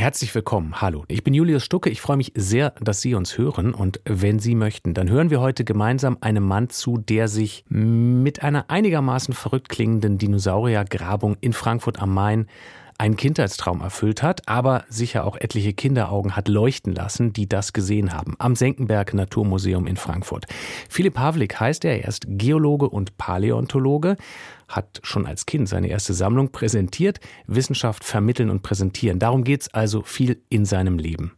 Herzlich willkommen. Hallo, ich bin Julius Stucke. Ich freue mich sehr, dass Sie uns hören. Und wenn Sie möchten, dann hören wir heute gemeinsam einem Mann zu, der sich mit einer einigermaßen verrückt klingenden Dinosauriergrabung in Frankfurt am Main einen Kindheitstraum erfüllt hat, aber sicher auch etliche Kinderaugen hat leuchten lassen, die das gesehen haben. Am Senckenberg Naturmuseum in Frankfurt. Philipp Havlik heißt er, er ist Geologe und Paläontologe, hat schon als Kind seine erste Sammlung präsentiert, Wissenschaft vermitteln und präsentieren. Darum geht es also viel in seinem Leben.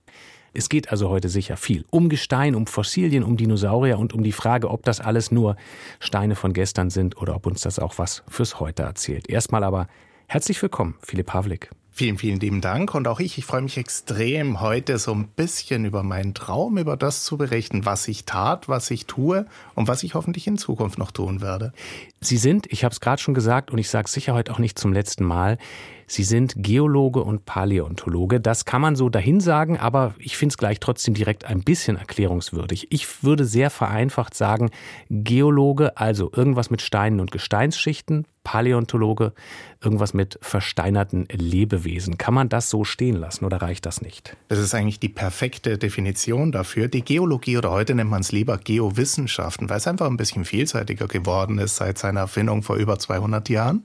Es geht also heute sicher viel um Gestein, um Fossilien, um Dinosaurier und um die Frage, ob das alles nur Steine von gestern sind oder ob uns das auch was fürs Heute erzählt. Erstmal aber Herzlich willkommen, Philipp Pawlik. Vielen, vielen lieben Dank. Und auch ich, ich freue mich extrem, heute so ein bisschen über meinen Traum, über das zu berichten, was ich tat, was ich tue und was ich hoffentlich in Zukunft noch tun werde. Sie sind, ich habe es gerade schon gesagt und ich sage es sicher heute auch nicht zum letzten Mal, Sie sind Geologe und Paläontologe. Das kann man so dahin sagen, aber ich finde es gleich trotzdem direkt ein bisschen erklärungswürdig. Ich würde sehr vereinfacht sagen, Geologe, also irgendwas mit Steinen und Gesteinsschichten, Paläontologe, irgendwas mit versteinerten Lebewesen. Kann man das so stehen lassen oder reicht das nicht? Das ist eigentlich die perfekte Definition dafür. Die Geologie oder heute nennt man es lieber Geowissenschaften, weil es einfach ein bisschen vielseitiger geworden ist seit seiner Erfindung vor über 200 Jahren.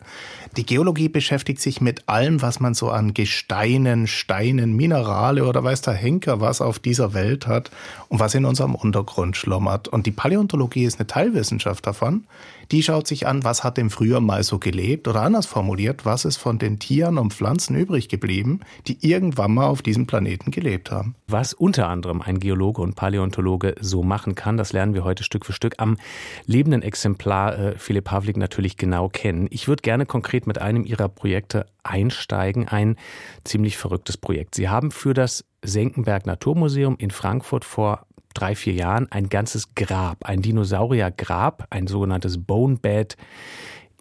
Die Geologie beschäftigt sich mit allem, was man so an Gesteinen, Steinen, Minerale oder weiß der Henker was auf dieser Welt hat und was in unserem Untergrund schlummert. Und die Paläontologie ist eine Teilwissenschaft davon. Die schaut sich an, was hat denn früher mal so gelebt oder anders formuliert, was ist von den Tieren und Pflanzen übrig geblieben, die irgendwann mal auf diesem Planeten gelebt haben. Was unter anderem ein Geologe und Paläontologe so machen kann, das lernen wir heute Stück für Stück am lebenden Exemplar äh, Philipp Pavlik natürlich genau kennen. Ich würde gerne konkret mit einem Ihrer Projekte einsteigen, ein ziemlich verrücktes Projekt. Sie haben für das Senckenberg Naturmuseum in Frankfurt vor drei, vier Jahren ein ganzes Grab, ein Dinosauriergrab, ein sogenanntes Bone Bed,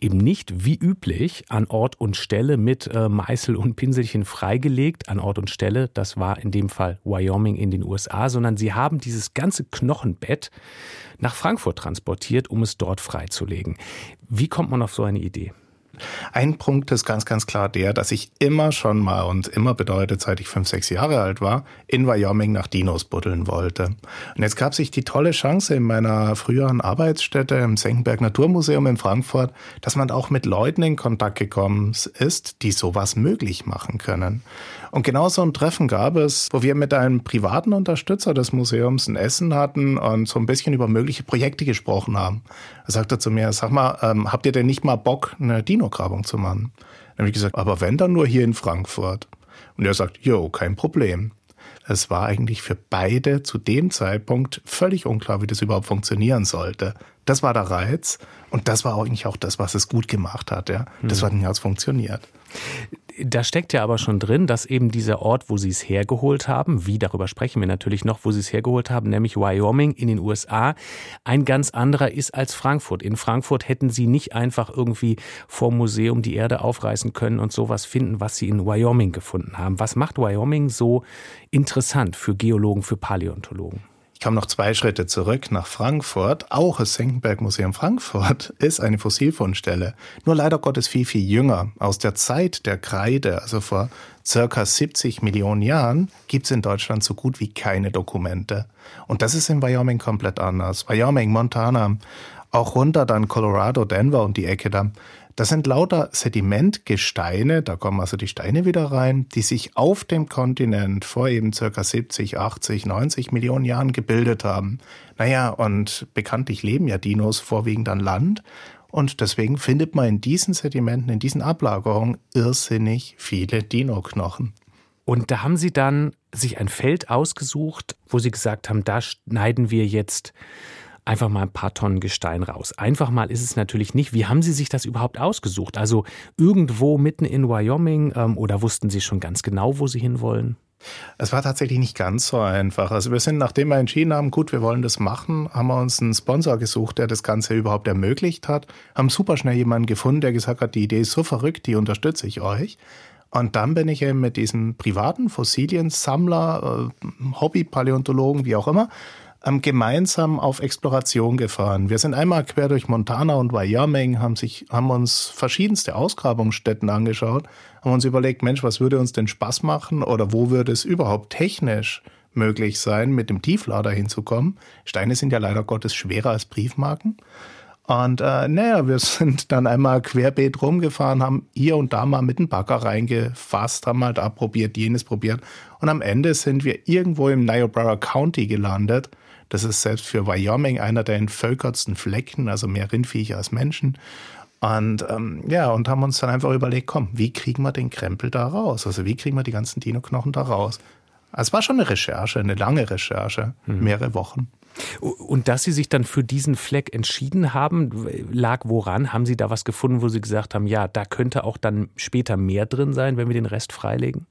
eben nicht wie üblich an Ort und Stelle mit äh, Meißel und Pinselchen freigelegt, an Ort und Stelle, das war in dem Fall Wyoming in den USA, sondern sie haben dieses ganze Knochenbett nach Frankfurt transportiert, um es dort freizulegen. Wie kommt man auf so eine Idee? Ein Punkt ist ganz, ganz klar der, dass ich immer schon mal und immer bedeutet, seit ich fünf, sechs Jahre alt war, in Wyoming nach Dinos buddeln wollte. Und jetzt gab sich die tolle Chance in meiner früheren Arbeitsstätte im Senckenberg Naturmuseum in Frankfurt, dass man auch mit Leuten in Kontakt gekommen ist, die sowas möglich machen können. Und genau so ein Treffen gab es, wo wir mit einem privaten Unterstützer des Museums ein Essen hatten und so ein bisschen über mögliche Projekte gesprochen haben. Er sagte zu mir, sag mal, ähm, habt ihr denn nicht mal Bock, eine Dino-Grabung zu machen? Dann habe ich gesagt, aber wenn dann nur hier in Frankfurt. Und er sagt, jo, kein Problem. Es war eigentlich für beide zu dem Zeitpunkt völlig unklar, wie das überhaupt funktionieren sollte. Das war der Reiz und das war eigentlich auch das, was es gut gemacht hat. Ja, das hm. hat funktioniert da steckt ja aber schon drin, dass eben dieser Ort, wo sie es hergeholt haben, wie darüber sprechen wir natürlich noch, wo sie es hergeholt haben, nämlich Wyoming in den USA, ein ganz anderer ist als Frankfurt. In Frankfurt hätten sie nicht einfach irgendwie vor Museum die Erde aufreißen können und sowas finden, was sie in Wyoming gefunden haben. Was macht Wyoming so interessant für Geologen, für Paläontologen? Ich komme noch zwei Schritte zurück nach Frankfurt. Auch das Senckenberg Museum Frankfurt ist eine Fossilfundstelle. Nur leider Gottes viel, viel jünger. Aus der Zeit der Kreide, also vor circa 70 Millionen Jahren, gibt es in Deutschland so gut wie keine Dokumente. Und das ist in Wyoming komplett anders. Wyoming, Montana, auch runter dann Colorado, Denver und die Ecke da. Das sind lauter Sedimentgesteine, da kommen also die Steine wieder rein, die sich auf dem Kontinent vor eben circa 70, 80, 90 Millionen Jahren gebildet haben. Naja, und bekanntlich leben ja Dinos vorwiegend an Land. Und deswegen findet man in diesen Sedimenten, in diesen Ablagerungen irrsinnig viele Dino-Knochen. Und da haben Sie dann sich ein Feld ausgesucht, wo Sie gesagt haben, da schneiden wir jetzt einfach mal ein paar Tonnen Gestein raus. Einfach mal ist es natürlich nicht. Wie haben Sie sich das überhaupt ausgesucht? Also irgendwo mitten in Wyoming ähm, oder wussten Sie schon ganz genau, wo Sie hinwollen? Es war tatsächlich nicht ganz so einfach. Also wir sind, nachdem wir entschieden haben, gut, wir wollen das machen, haben wir uns einen Sponsor gesucht, der das Ganze überhaupt ermöglicht hat, haben super schnell jemanden gefunden, der gesagt hat, die Idee ist so verrückt, die unterstütze ich euch. Und dann bin ich eben mit diesem privaten Fossiliensammler, äh, Hobbypaläontologen, wie auch immer, ähm, gemeinsam auf Exploration gefahren. Wir sind einmal quer durch Montana und Wyoming, haben, sich, haben uns verschiedenste Ausgrabungsstätten angeschaut, haben uns überlegt, Mensch, was würde uns denn Spaß machen oder wo würde es überhaupt technisch möglich sein, mit dem Tieflader hinzukommen. Steine sind ja leider Gottes schwerer als Briefmarken. Und äh, naja, wir sind dann einmal querbeet rumgefahren, haben hier und da mal mit dem Bagger reingefasst, haben mal da probiert, jenes probiert. Und am Ende sind wir irgendwo im Niobrara County gelandet das ist selbst für Wyoming einer der entvölkertsten Flecken, also mehr Rindviecher als Menschen. Und ähm, ja, und haben uns dann einfach überlegt, komm, wie kriegen wir den Krempel da raus? Also wie kriegen wir die ganzen Dino-Knochen da raus? Es war schon eine Recherche, eine lange Recherche, mhm. mehrere Wochen. Und dass Sie sich dann für diesen Fleck entschieden haben, lag woran? Haben Sie da was gefunden, wo Sie gesagt haben, ja, da könnte auch dann später mehr drin sein, wenn wir den Rest freilegen?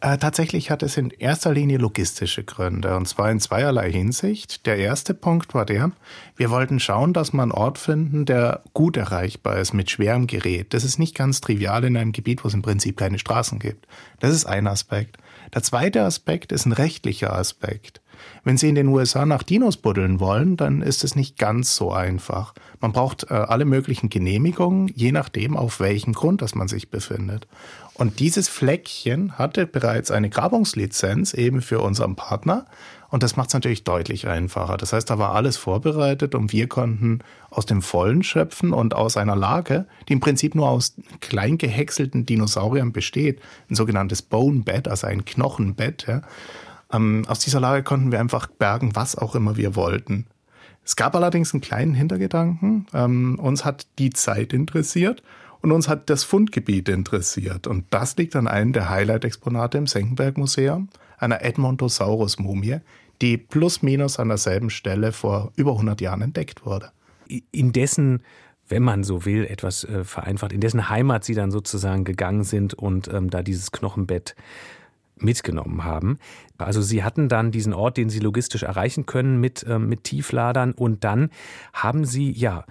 Äh, tatsächlich hat es in erster Linie logistische Gründe und zwar in zweierlei Hinsicht. Der erste Punkt war der, wir wollten schauen, dass wir einen Ort finden, der gut erreichbar ist mit schwerem Gerät. Das ist nicht ganz trivial in einem Gebiet, wo es im Prinzip keine Straßen gibt. Das ist ein Aspekt. Der zweite Aspekt ist ein rechtlicher Aspekt. Wenn Sie in den USA nach Dinos buddeln wollen, dann ist es nicht ganz so einfach. Man braucht äh, alle möglichen Genehmigungen, je nachdem, auf welchem Grund das man sich befindet. Und dieses Fleckchen hatte bereits eine Grabungslizenz eben für unseren Partner. Und das macht es natürlich deutlich einfacher. Das heißt, da war alles vorbereitet und wir konnten aus dem Vollen schöpfen und aus einer Lage, die im Prinzip nur aus klein gehäckselten Dinosauriern besteht, ein sogenanntes Bone Bed, also ein Knochenbett, ja, ähm, aus dieser Lage konnten wir einfach bergen, was auch immer wir wollten. Es gab allerdings einen kleinen Hintergedanken. Ähm, uns hat die Zeit interessiert und uns hat das Fundgebiet interessiert. Und das liegt an einem der Highlight-Exponate im Senckenberg-Museum, einer Edmontosaurus-Mumie, die plus minus an derselben Stelle vor über 100 Jahren entdeckt wurde. In dessen wenn man so will, etwas äh, vereinfacht, in dessen Heimat sie dann sozusagen gegangen sind und ähm, da dieses Knochenbett mitgenommen haben. Also sie hatten dann diesen Ort, den sie logistisch erreichen können mit, äh, mit Tiefladern und dann haben sie ja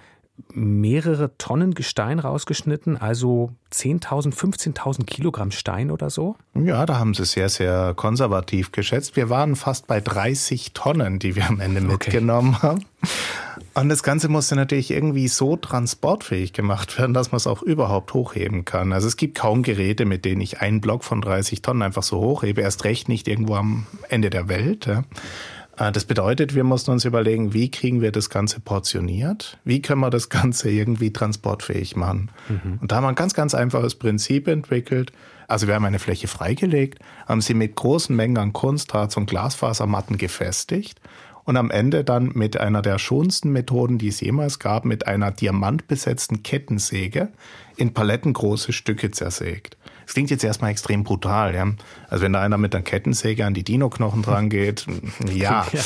mehrere Tonnen Gestein rausgeschnitten, also 10.000, 15.000 Kilogramm Stein oder so? Ja, da haben sie sehr, sehr konservativ geschätzt. Wir waren fast bei 30 Tonnen, die wir am Ende okay. mitgenommen haben. Und das Ganze musste natürlich irgendwie so transportfähig gemacht werden, dass man es auch überhaupt hochheben kann. Also es gibt kaum Geräte, mit denen ich einen Block von 30 Tonnen einfach so hochhebe. Erst recht nicht irgendwo am Ende der Welt. Ja. Äh, das bedeutet, wir mussten uns überlegen, wie kriegen wir das Ganze portioniert? Wie können wir das Ganze irgendwie transportfähig machen? Mhm. Und da haben wir ein ganz, ganz einfaches Prinzip entwickelt. Also wir haben eine Fläche freigelegt, haben sie mit großen Mengen an Kunstharz und Glasfasermatten gefestigt und am Ende dann mit einer der schonsten Methoden, die es jemals gab, mit einer diamantbesetzten Kettensäge in palettengroße Stücke zersägt. Das klingt jetzt erstmal extrem brutal, ja. Also wenn da einer mit einer Kettensäge an die Dino-Knochen dran geht, ja. ja.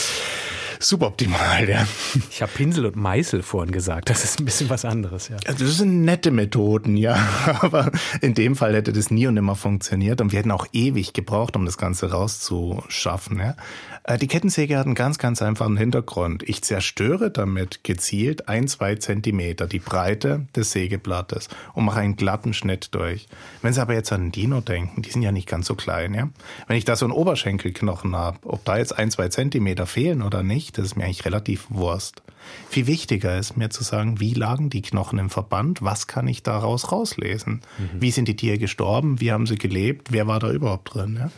Suboptimal, ja. Ich habe Pinsel und Meißel vorhin gesagt. Das ist ein bisschen was anderes, ja. Also das sind nette Methoden, ja. Aber in dem Fall hätte das nie und nimmer funktioniert und wir hätten auch ewig gebraucht, um das Ganze rauszuschaffen, ja. Äh, die Kettensäge hat einen ganz, ganz einfachen Hintergrund. Ich zerstöre damit gezielt ein, zwei Zentimeter die Breite des Sägeblattes und mache einen glatten Schnitt durch. Wenn Sie aber jetzt an den Dino denken, die sind ja nicht ganz so klein, ja. Wenn ich da so einen Oberschenkelknochen habe, ob da jetzt ein, zwei Zentimeter fehlen oder nicht, das ist mir eigentlich relativ Wurst. Viel wichtiger ist mir zu sagen, wie lagen die Knochen im Verband, was kann ich daraus rauslesen? Mhm. Wie sind die Tiere gestorben, wie haben sie gelebt, wer war da überhaupt drin, ja?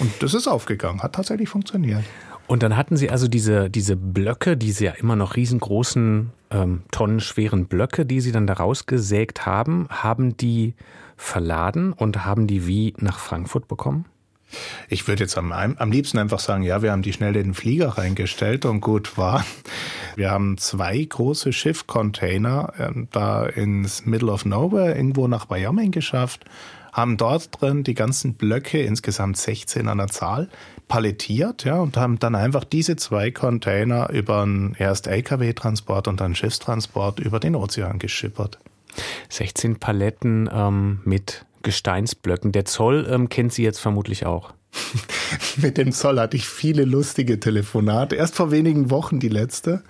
Und das ist aufgegangen, hat tatsächlich funktioniert. Und dann hatten Sie also diese, diese Blöcke, diese ja immer noch riesengroßen, ähm, tonnenschweren Blöcke, die Sie dann da rausgesägt haben, haben die verladen und haben die wie nach Frankfurt bekommen? Ich würde jetzt am, am liebsten einfach sagen, ja, wir haben die schnell in den Flieger reingestellt und gut war. Wir haben zwei große Schiffcontainer äh, da ins Middle of Nowhere irgendwo nach Wyoming geschafft haben dort drin die ganzen Blöcke, insgesamt 16 an der Zahl, palettiert, ja, und haben dann einfach diese zwei Container über einen erst LKW-Transport und dann Schiffstransport über den Ozean geschippert. 16 Paletten ähm, mit Gesteinsblöcken. Der Zoll ähm, kennt sie jetzt vermutlich auch. Mit dem Zoll hatte ich viele lustige Telefonate. Erst vor wenigen Wochen die letzte.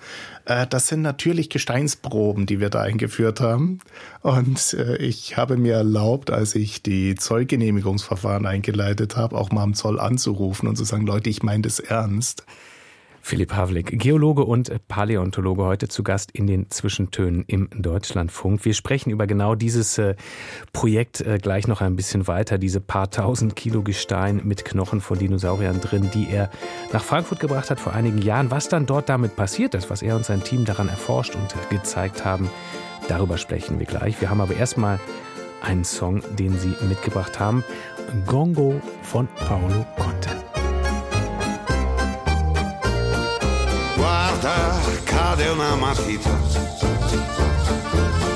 Äh, das sind natürlich Gesteinsproben, die wir da eingeführt haben. Und äh, ich habe mir erlaubt, als ich die Zollgenehmigungsverfahren eingeleitet habe, auch mal am Zoll anzurufen und zu sagen, Leute, ich meine das ernst. Philipp Havlik, Geologe und Paläontologe, heute zu Gast in den Zwischentönen im Deutschlandfunk. Wir sprechen über genau dieses äh, Projekt äh, gleich noch ein bisschen weiter, diese paar tausend Kilo Gestein mit Knochen von Dinosauriern drin, die er nach Frankfurt gebracht hat vor einigen Jahren. Was dann dort damit passiert ist, was er und sein Team daran erforscht und gezeigt haben, darüber sprechen wir gleich. Wir haben aber erstmal einen Song, den Sie mitgebracht haben. Gongo von Paolo Conte. Cade una matita,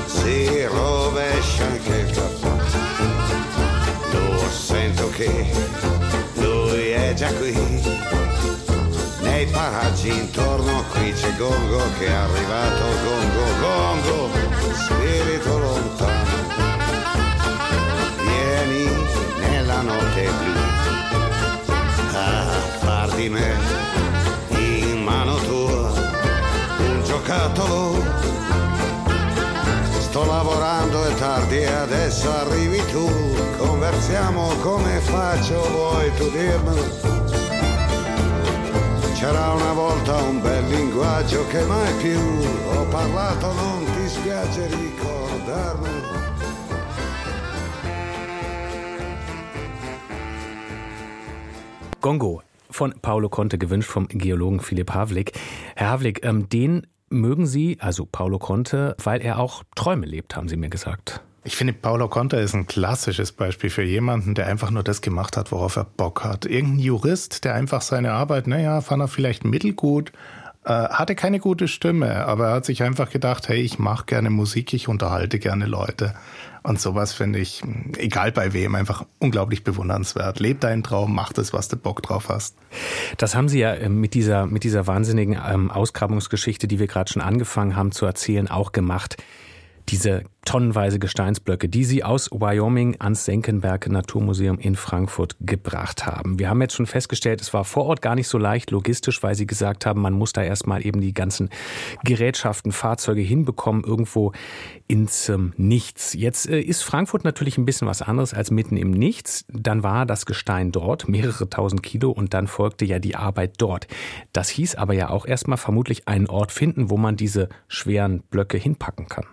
si rovescia anche il capo. Lo sento che lui è già qui. Nei paraggi intorno qui c'è Gongo che è arrivato, Gongo, Gongo, spirito lontano. Vieni nella notte blu a far di me giocattolo. Sto lavorando è tardi e adesso arrivi tu. Conversiamo come faccio, vuoi tu dirmelo? C'era una volta un bel linguaggio che mai più ho parlato, non ti spiace ricordarmelo. Gongo von Paolo Conte gewünscht vom Geologen Philipp Havlik. Herr Havlik, ähm, den mögen Sie, also Paolo Conte, weil er auch Träume lebt, haben Sie mir gesagt. Ich finde, Paolo Conte ist ein klassisches Beispiel für jemanden, der einfach nur das gemacht hat, worauf er Bock hat. Irgendein Jurist, der einfach seine Arbeit, naja, fand er vielleicht mittelgut, äh, hatte keine gute Stimme, aber er hat sich einfach gedacht, hey, ich mache gerne Musik, ich unterhalte gerne Leute. Und sowas finde ich, egal bei wem, einfach unglaublich bewundernswert. Leb deinen Traum, mach das, was du Bock drauf hast. Das haben Sie ja ähm, mit dieser, mit dieser wahnsinnigen ähm, Ausgrabungsgeschichte, die wir gerade schon angefangen haben zu erzählen, auch gemacht. Diese tonnenweise Gesteinsblöcke, die sie aus Wyoming ans Senckenberg Naturmuseum in Frankfurt gebracht haben. Wir haben jetzt schon festgestellt, es war vor Ort gar nicht so leicht logistisch, weil sie gesagt haben, man muss da erstmal eben die ganzen Gerätschaften, Fahrzeuge hinbekommen, irgendwo ins ähm, Nichts. Jetzt äh, ist Frankfurt natürlich ein bisschen was anderes als mitten im Nichts. Dann war das Gestein dort, mehrere tausend Kilo, und dann folgte ja die Arbeit dort. Das hieß aber ja auch erstmal vermutlich einen Ort finden, wo man diese schweren Blöcke hinpacken kann.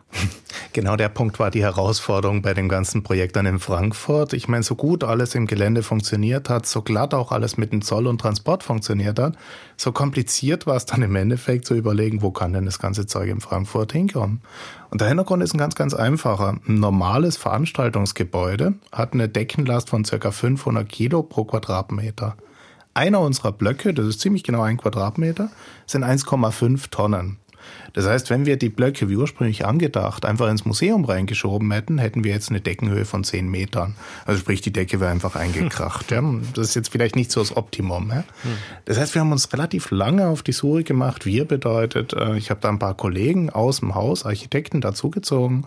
Genau, der Punkt war die Herausforderung bei dem ganzen Projekt dann in Frankfurt. Ich meine, so gut alles im Gelände funktioniert hat, so glatt auch alles mit dem Zoll und Transport funktioniert hat, so kompliziert war es dann im Endeffekt zu überlegen, wo kann denn das ganze Zeug in Frankfurt hinkommen. Und der Hintergrund ist ein ganz, ganz einfacher. Ein normales Veranstaltungsgebäude hat eine Deckenlast von circa 500 Kilo pro Quadratmeter. Einer unserer Blöcke, das ist ziemlich genau ein Quadratmeter, sind 1,5 Tonnen. Das heißt, wenn wir die Blöcke wie ursprünglich angedacht einfach ins Museum reingeschoben hätten, hätten wir jetzt eine Deckenhöhe von 10 Metern. Also sprich, die Decke wäre einfach eingekracht. Ja. Das ist jetzt vielleicht nicht so das Optimum. Ja. Das heißt, wir haben uns relativ lange auf die Suche gemacht. Wir bedeutet, äh, ich habe da ein paar Kollegen aus dem Haus, Architekten dazugezogen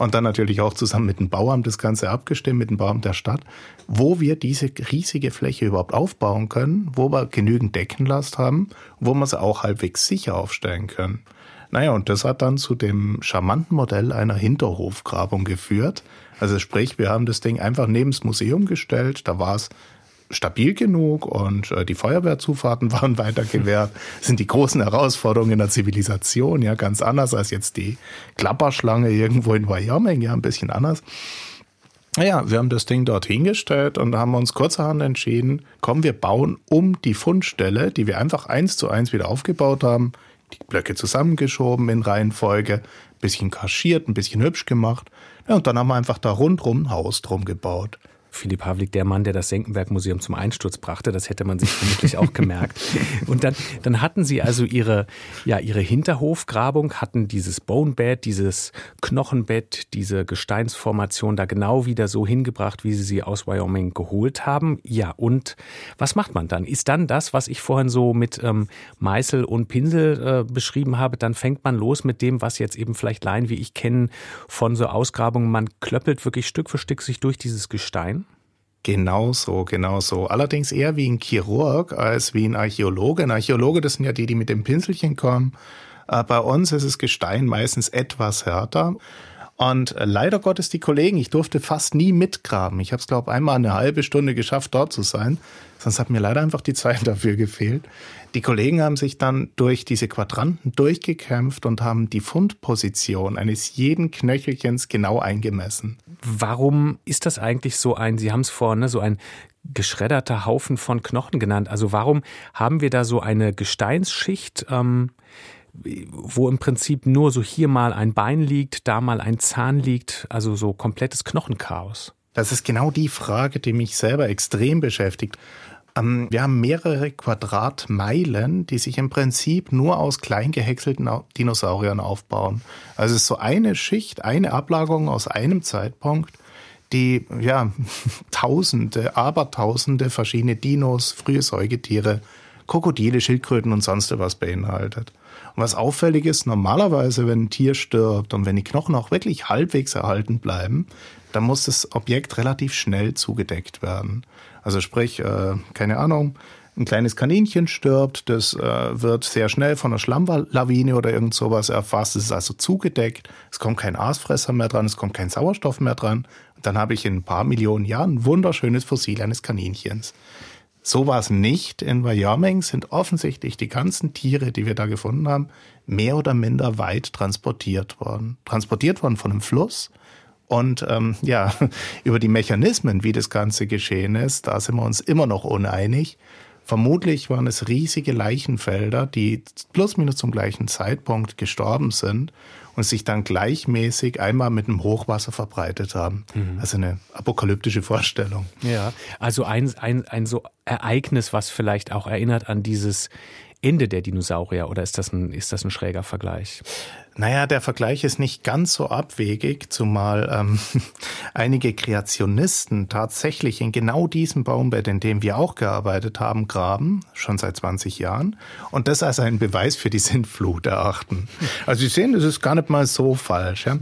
und dann natürlich auch zusammen mit dem Bauamt das Ganze abgestimmt, mit dem Bauamt der Stadt, wo wir diese riesige Fläche überhaupt aufbauen können, wo wir genügend Deckenlast haben, wo wir sie auch halbwegs sicher aufstellen können. Naja, und das hat dann zu dem charmanten Modell einer Hinterhofgrabung geführt. Also sprich, wir haben das Ding einfach neben das Museum gestellt, da war es stabil genug und äh, die Feuerwehrzufahrten waren weiter gewährt. Das sind die großen Herausforderungen in der Zivilisation, ja, ganz anders als jetzt die Klapperschlange irgendwo in Wyoming, ja, ein bisschen anders. Naja, wir haben das Ding dort hingestellt und haben uns kurzerhand entschieden, komm, wir bauen um die Fundstelle, die wir einfach eins zu eins wieder aufgebaut haben, die Blöcke zusammengeschoben in Reihenfolge, bisschen kaschiert, ein bisschen hübsch gemacht. Ja, und dann haben wir einfach da rundrum ein Haus drum gebaut. Philipp Havlik, der Mann, der das Senckenberg-Museum zum Einsturz brachte, das hätte man sich vermutlich auch gemerkt. Und dann, dann hatten sie also ihre, ja, ihre Hinterhofgrabung, hatten dieses Bonebed, dieses Knochenbett, diese Gesteinsformation da genau wieder so hingebracht, wie sie sie aus Wyoming geholt haben. Ja, und was macht man dann? Ist dann das, was ich vorhin so mit ähm, Meißel und Pinsel äh, beschrieben habe, dann fängt man los mit dem, was jetzt eben vielleicht Laien wie ich kennen von so Ausgrabungen. Man klöppelt wirklich Stück für Stück sich durch dieses Gestein. Genau so, genau so. Allerdings eher wie ein Chirurg als wie ein Archäologe. Ein Archäologe, das sind ja die, die mit dem Pinselchen kommen. Äh, bei uns ist das Gestein meistens etwas härter. Und äh, leider Gottes die Kollegen, ich durfte fast nie mitgraben. Ich habe es, glaube einmal eine halbe Stunde geschafft, dort zu sein. Sonst hat mir leider einfach die Zeit dafür gefehlt. Die Kollegen haben sich dann durch diese Quadranten durchgekämpft und haben die Fundposition eines jeden Knöchelchens genau eingemessen. Warum ist das eigentlich so ein, Sie haben es vorhin, ne, so ein geschredderter Haufen von Knochen genannt? Also warum haben wir da so eine Gesteinsschicht? Ähm wo im Prinzip nur so hier mal ein Bein liegt, da mal ein Zahn liegt, also so komplettes Knochenchaos. Das ist genau die Frage, die mich selber extrem beschäftigt. Ähm, wir haben mehrere Quadratmeilen, die sich im Prinzip nur aus klein gehäckselten Dinosauriern aufbauen. Also es ist so eine Schicht, eine Ablagerung aus einem Zeitpunkt, die ja Tausende, Abertausende verschiedene Dinos, frühe Säugetiere, Krokodile, Schildkröten und sonst was beinhaltet. Und was auffällig ist, normalerweise, wenn ein Tier stirbt und wenn die Knochen auch wirklich halbwegs erhalten bleiben, dann muss das Objekt relativ schnell zugedeckt werden. Also sprich, äh, keine Ahnung, ein kleines Kaninchen stirbt, das äh, wird sehr schnell von einer Schlammlawine oder irgend sowas erfasst, es ist also zugedeckt, es kommt kein Aasfresser mehr dran, es kommt kein Sauerstoff mehr dran. Und dann habe ich in ein paar Millionen Jahren ein wunderschönes Fossil eines Kaninchens. So war es nicht. In Wyoming sind offensichtlich die ganzen Tiere, die wir da gefunden haben, mehr oder minder weit transportiert worden. Transportiert worden von einem Fluss. Und ähm, ja, über die Mechanismen, wie das Ganze geschehen ist, da sind wir uns immer noch uneinig. Vermutlich waren es riesige Leichenfelder, die plus minus zum gleichen Zeitpunkt gestorben sind und sich dann gleichmäßig einmal mit einem Hochwasser verbreitet haben. Mhm. Also eine apokalyptische Vorstellung. Ja, also ein, ein, ein so Ereignis, was vielleicht auch erinnert an dieses Ende der Dinosaurier oder ist das ein, ist das ein schräger Vergleich? Naja, der Vergleich ist nicht ganz so abwegig, zumal ähm, einige Kreationisten tatsächlich in genau diesem Baumbett, in dem wir auch gearbeitet haben, graben, schon seit 20 Jahren, und das als einen Beweis für die Sintflut erachten. Also Sie sehen, das ist gar nicht mal so falsch. Ja?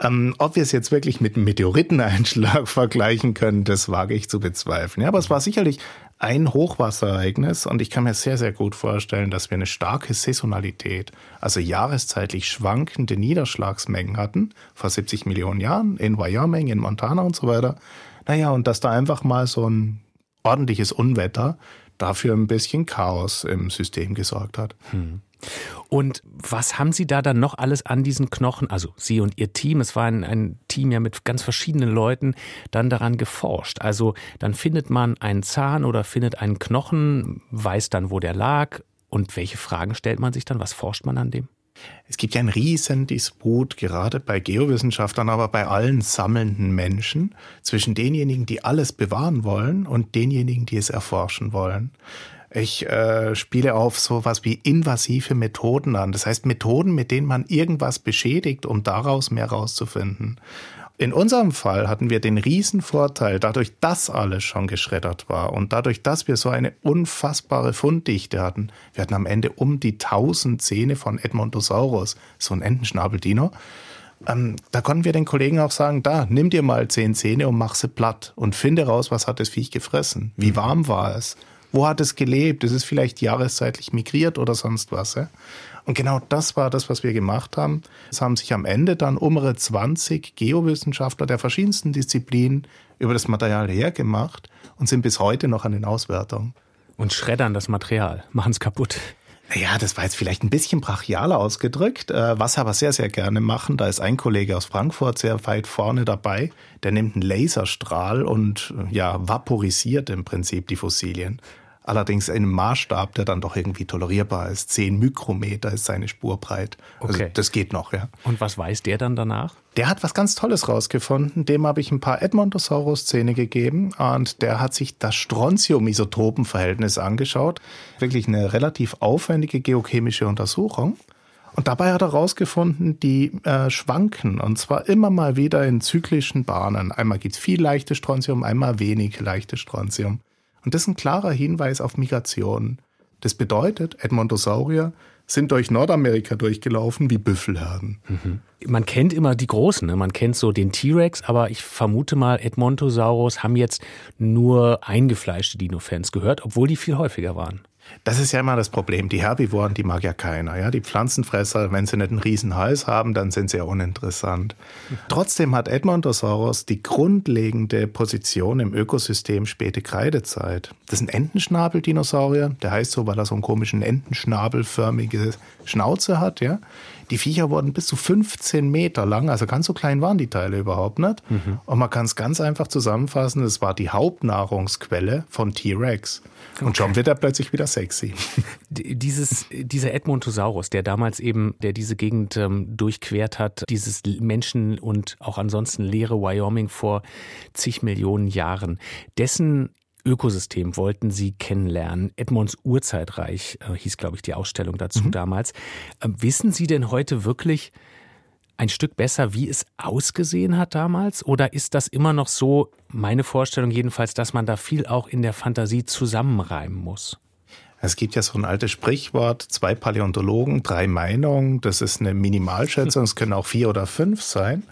Ähm, ob wir es jetzt wirklich mit einem Meteoriteneinschlag vergleichen können, das wage ich zu bezweifeln. Ja, aber es war sicherlich ein Hochwasserereignis und ich kann mir sehr, sehr gut vorstellen, dass wir eine starke Saisonalität, also jahreszeitlich schwankende Niederschlagsmengen hatten, vor 70 Millionen Jahren in Wyoming, in Montana und so weiter. Naja, und dass da einfach mal so ein ordentliches Unwetter dafür ein bisschen Chaos im System gesorgt hat. Hm. Und was haben Sie da dann noch alles an diesen Knochen, also Sie und Ihr Team, es war ein, ein, Team ja mit ganz verschiedenen Leuten, dann daran geforscht? Also dann findet man einen Zahn oder findet einen Knochen, weiß dann, wo der lag und welche Fragen stellt man sich dann? Was forscht man an dem? Es gibt ja einen riesen Disput, gerade bei Geowissenschaftlern, aber bei allen sammelnden Menschen, zwischen denjenigen, die alles bewahren wollen und denjenigen, die es erforschen wollen. Ich äh, spiele auf sowas wie invasive Methoden an. Das heißt Methoden, mit denen man irgendwas beschädigt, um daraus mehr rauszufinden. In unserem Fall hatten wir den riesen Vorteil, dadurch, dass alles schon geschreddert war und dadurch, dass wir so eine unfassbare Funddichte hatten. Wir hatten am Ende um die tausend Zähne von Edmontosaurus, so ein Entenschnabeldiener. Ähm, da konnten wir den Kollegen auch sagen, da, nimm dir mal zehn Zähne und mach sie platt und finde raus, was hat das Viech gefressen? Wie warm war es? Wo hat es gelebt? Ist es vielleicht jahreszeitlich migriert oder sonst was? Ja? Und genau das war das, was wir gemacht haben. Es haben sich am Ende dann umre 20 Geowissenschaftler der verschiedensten Disziplinen über das Material hergemacht und sind bis heute noch an den Auswertungen. Und schreddern das Material, machen es kaputt. Ja, das war jetzt vielleicht ein bisschen brachialer ausgedrückt. Äh, was aber sehr, sehr gerne machen, da ist ein Kollege aus Frankfurt sehr weit vorne dabei, der nimmt einen Laserstrahl und ja, vaporisiert im Prinzip die Fossilien. Allerdings in einem Maßstab, der dann doch irgendwie tolerierbar ist. Zehn Mikrometer ist seine Spurbreit. Also Okay. das geht noch, ja. Und was weiß der dann danach? Der hat was ganz Tolles rausgefunden. Dem habe ich ein paar Edmontosaurus-Zähne gegeben und der hat sich das Strontium-Isotopenverhältnis angeschaut. Wirklich eine relativ aufwendige geochemische Untersuchung. Und dabei hat er herausgefunden, die äh, schwanken und zwar immer mal wieder in zyklischen Bahnen. Einmal gibt's viel leichtes Strontium, einmal wenig leichtes Strontium. Und das ist ein klarer Hinweis auf Migration. Das bedeutet, Edmontosaurier sind durch Nordamerika durchgelaufen wie Büffelherden. Man kennt immer die Großen, ne? man kennt so den T-Rex, aber ich vermute mal, Edmontosaurus haben jetzt nur eingefleischte Dino-Fans gehört, obwohl die viel häufiger waren. Das ist ja immer das Problem. Die Herbivoren, die mag ja keiner. Ja? Die Pflanzenfresser, wenn sie nicht einen riesen Hals haben, dann sind sie ja uninteressant. Trotzdem hat Edmontosaurus die grundlegende Position im Ökosystem späte Kreidezeit. Das ist ein Entenschnabeldinosaurier. Der heißt so, weil er so einen komischen entenschnabelförmige Schnauze hat. Ja? Die Viecher wurden bis zu 15 Meter lang, also ganz so klein waren die Teile überhaupt nicht. Und man kann es ganz einfach zusammenfassen, es war die Hauptnahrungsquelle von T-Rex. Und schon wird er plötzlich wieder sexy. Dieses, dieser Edmontosaurus, der damals eben, der diese Gegend ähm, durchquert hat, dieses Menschen- und auch ansonsten leere Wyoming vor zig Millionen Jahren, dessen Ökosystem wollten sie kennenlernen. Edmonds Urzeitreich äh, hieß, glaube ich, die Ausstellung dazu damals. Ähm, wissen Sie denn heute wirklich ein Stück besser, wie es ausgesehen hat damals? Oder ist das immer noch so, meine Vorstellung jedenfalls, dass man da viel auch in der Fantasie zusammenreimen muss? Es gibt ja so ein altes Sprichwort, zwei Paläontologen, drei Meinungen. Das ist eine Minimalschätzung, es können auch vier oder fünf sein.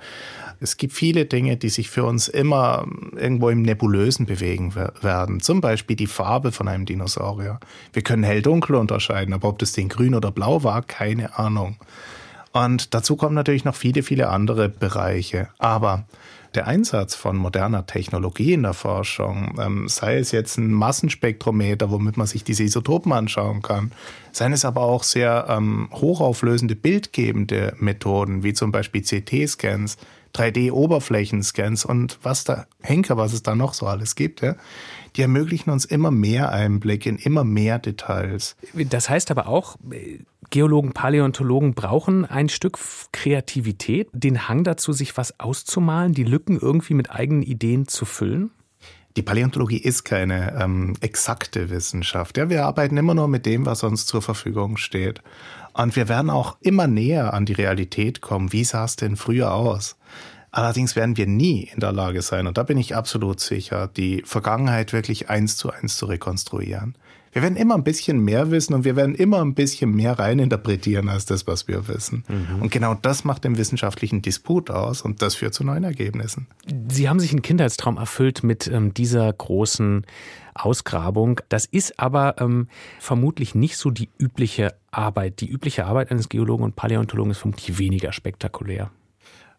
Es gibt viele Dinge, die sich für uns immer irgendwo im Nebulösen bewegen wer- werden. Zum Beispiel die Farbe von einem Dinosaurier. Wir können hell-dunkel unterscheiden, aber ob das Ding grün oder blau war, keine Ahnung. Und dazu kommen natürlich noch viele, viele andere Bereiche. Aber der Einsatz von moderner Technologie in der Forschung, ähm, sei es jetzt ein Massenspektrometer, womit man sich diese Isotopen anschauen kann, seien es aber auch sehr ähm, hochauflösende bildgebende Methoden, wie zum Beispiel CT-Scans, 3D-Oberflächenscans und was da, Henker, was es da noch so alles gibt, ja, die ermöglichen uns immer mehr Einblick in immer mehr Details. Das heißt aber auch, Geologen, Paläontologen brauchen ein Stück Kreativität, den Hang dazu, sich was auszumalen, die Lücken irgendwie mit eigenen Ideen zu füllen. Die Paläontologie ist keine ähm, exakte Wissenschaft. Ja, wir arbeiten immer nur mit dem, was uns zur Verfügung steht. Und wir werden auch immer näher an die Realität kommen. Wie sah es denn früher aus? Allerdings werden wir nie in der Lage sein, und da bin ich absolut sicher, die Vergangenheit wirklich eins zu eins zu rekonstruieren. Wir werden immer ein bisschen mehr wissen und wir werden immer ein bisschen mehr reininterpretieren als das, was wir wissen. Und genau das macht den wissenschaftlichen Disput aus und das führt zu neuen Ergebnissen. Sie haben sich einen Kindheitstraum erfüllt mit ähm, dieser großen Ausgrabung. Das ist aber ähm, vermutlich nicht so die übliche Arbeit. Die übliche Arbeit eines Geologen und Paläontologen ist vermutlich weniger spektakulär.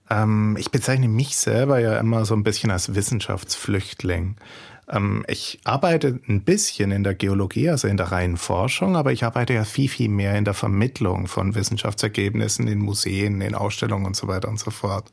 Ähm, ich bezeichne mich selber ja immer so ein bisschen als Wissenschaftsflüchtling. Ähm, ich arbeite ein bisschen in der Geologie, also in der reinen Forschung, aber ich arbeite ja viel, viel mehr in der Vermittlung von Wissenschaftsergebnissen in Museen, in Ausstellungen und so weiter und so fort.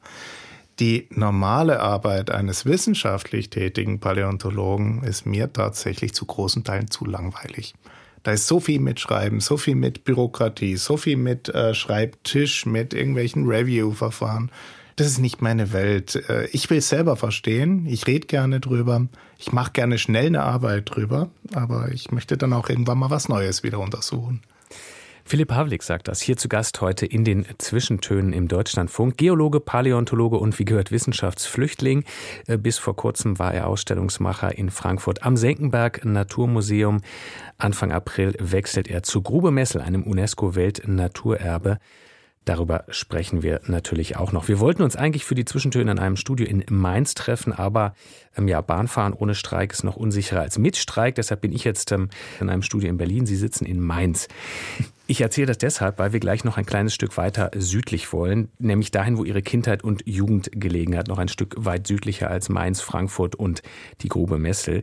Die normale Arbeit eines wissenschaftlich tätigen Paläontologen ist mir tatsächlich zu großen Teilen zu langweilig. Da ist so viel mit Schreiben, so viel mit Bürokratie, so viel mit äh, Schreibtisch, mit irgendwelchen Review-Verfahren. Das ist nicht meine Welt. Äh, Ich will es selber verstehen. Ich rede gerne drüber. Ich mache gerne schnell eine Arbeit drüber. Aber ich möchte dann auch irgendwann mal was Neues wieder untersuchen. Philipp Havlik sagt das, hier zu Gast heute in den Zwischentönen im Deutschlandfunk. Geologe, Paläontologe und wie gehört Wissenschaftsflüchtling. Äh, Bis vor kurzem war er Ausstellungsmacher in Frankfurt am Senckenberg Naturmuseum. Anfang April wechselt er zu Grube Messel, einem UNESCO-Weltnaturerbe. Darüber sprechen wir natürlich auch noch. Wir wollten uns eigentlich für die Zwischentöne in einem Studio in Mainz treffen, aber ähm, ja, Bahnfahren ohne Streik ist noch unsicherer als mit Streik. Deshalb bin ich jetzt ähm, in einem Studio in Berlin. Sie sitzen in Mainz. Ich erzähle das deshalb, weil wir gleich noch ein kleines Stück weiter südlich wollen, nämlich dahin, wo Ihre Kindheit und Jugend gelegen hat, noch ein Stück weit südlicher als Mainz, Frankfurt und die Grube Messel.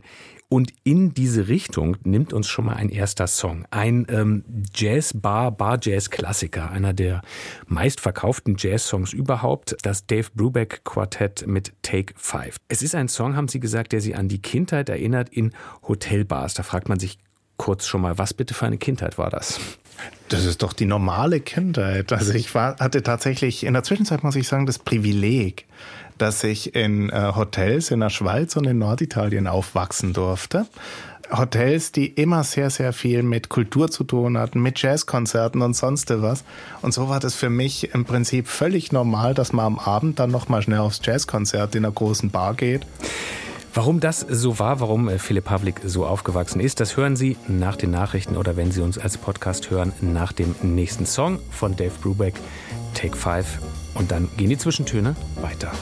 Und in diese Richtung nimmt uns schon mal ein erster Song. Ein ähm, Jazz-Bar, Bar-Jazz-Klassiker, einer der meistverkauften Jazz-Songs überhaupt, das Dave Brubeck Quartett mit Take Five. Es ist ein Song, haben Sie gesagt, der Sie an die Kindheit erinnert in Hotelbars. Da fragt man sich, kurz schon mal, was bitte für eine Kindheit war das? Das ist doch die normale Kindheit. Also ich war, hatte tatsächlich in der Zwischenzeit, muss ich sagen, das Privileg, dass ich in äh, Hotels in der Schweiz und in Norditalien aufwachsen durfte. Hotels, die immer sehr, sehr viel mit Kultur zu tun hatten, mit Jazzkonzerten und sonst was. Und so war das für mich im Prinzip völlig normal, dass man am Abend dann nochmal schnell aufs Jazzkonzert in einer großen Bar geht. Warum das so war, warum äh, Philipp Pavlik so aufgewachsen ist, das hören Sie nach den Nachrichten oder wenn Sie uns als Podcast hören, nach dem nächsten Song von Dave Brubeck, Take Five. Und dann gehen die Zwischentöne weiter.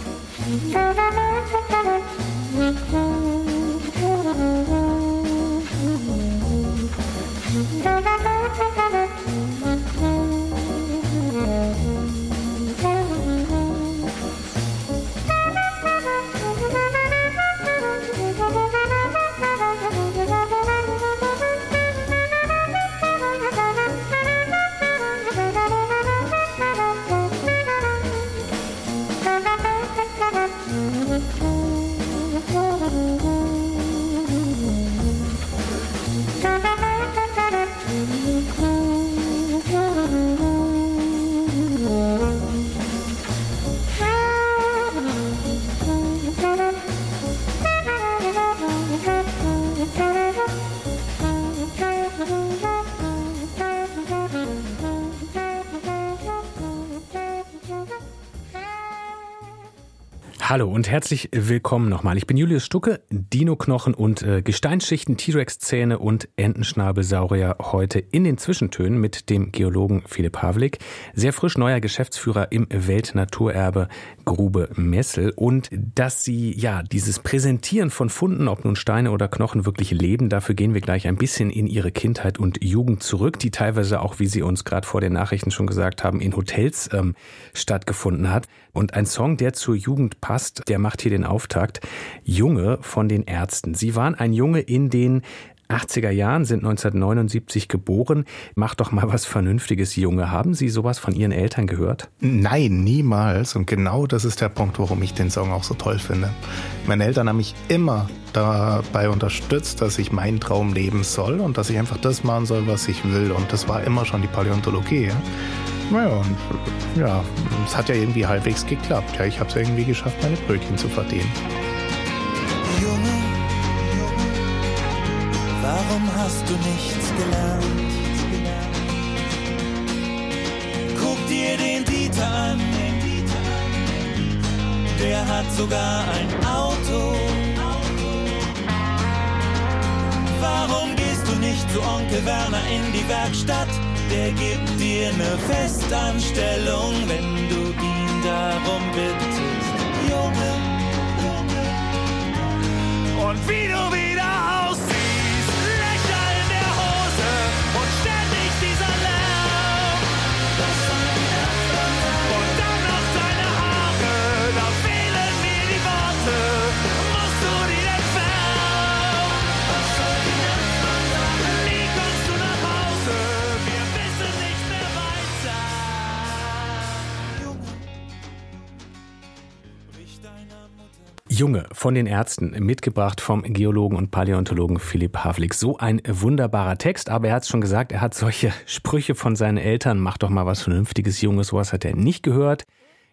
Hallo und herzlich willkommen nochmal. Ich bin Julius Stucke, Dino-Knochen und äh, Gesteinsschichten, T-Rex-Zähne und Entenschnabelsaurier heute in den Zwischentönen mit dem Geologen Philipp Havlik, sehr frisch neuer Geschäftsführer im Weltnaturerbe Grube Messel und dass Sie ja dieses Präsentieren von Funden, ob nun Steine oder Knochen, wirklich leben, dafür gehen wir gleich ein bisschen in Ihre Kindheit und Jugend zurück, die teilweise auch, wie Sie uns gerade vor den Nachrichten schon gesagt haben, in Hotels ähm, stattgefunden hat. Und ein Song, der zur Jugend passt, der macht hier den Auftakt. Junge von den Ärzten. Sie waren ein Junge in den 80er Jahren, sind 1979 geboren. Mach doch mal was Vernünftiges, Junge. Haben Sie sowas von Ihren Eltern gehört? Nein, niemals. Und genau das ist der Punkt, warum ich den Song auch so toll finde. Meine Eltern haben mich immer dabei unterstützt, dass ich meinen Traum leben soll und dass ich einfach das machen soll, was ich will. Und das war immer schon die Paläontologie. Ja? Naja, ja, es hat ja irgendwie halbwegs geklappt. Ja, ich habe es irgendwie geschafft, meine Brötchen zu verdienen. Junge, warum hast du nichts gelernt? Guck dir den Dieter an, der hat sogar ein Auto. Warum gehst du nicht zu Onkel Werner in die Werkstatt? der gibt dir eine Festanstellung, wenn du ihn darum bittest, Junge. Und wie du wieder aussiehst, Junge von den Ärzten, mitgebracht vom Geologen und Paläontologen Philipp Havlik. So ein wunderbarer Text, aber er hat es schon gesagt, er hat solche Sprüche von seinen Eltern, mach doch mal was Vernünftiges, Junges, sowas hat er nicht gehört.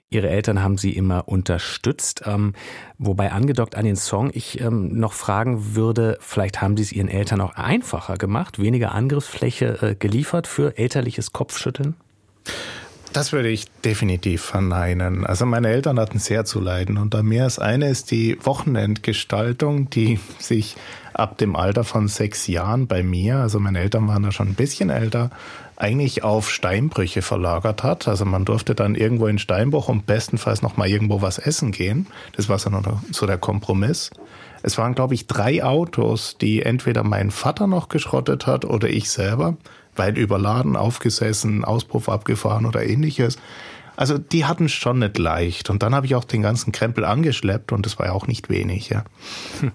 Ihre Eltern haben sie immer unterstützt. Ähm, wobei angedockt an den Song ich ähm, noch fragen würde, vielleicht haben sie es ihren Eltern auch einfacher gemacht, weniger Angriffsfläche äh, geliefert für elterliches Kopfschütteln? Das würde ich definitiv verneinen. Also meine Eltern hatten sehr zu leiden und da mehr als eine ist die Wochenendgestaltung, die sich ab dem Alter von sechs Jahren bei mir, also meine Eltern waren da schon ein bisschen älter, eigentlich auf Steinbrüche verlagert hat. Also man durfte dann irgendwo in Steinbruch und bestenfalls noch mal irgendwo was essen gehen. Das war so der Kompromiss. Es waren, glaube ich, drei Autos, die entweder mein Vater noch geschrottet hat oder ich selber, weil überladen, aufgesessen, Auspuff abgefahren oder ähnliches. Also die hatten schon nicht leicht. Und dann habe ich auch den ganzen Krempel angeschleppt und das war ja auch nicht wenig. Ja.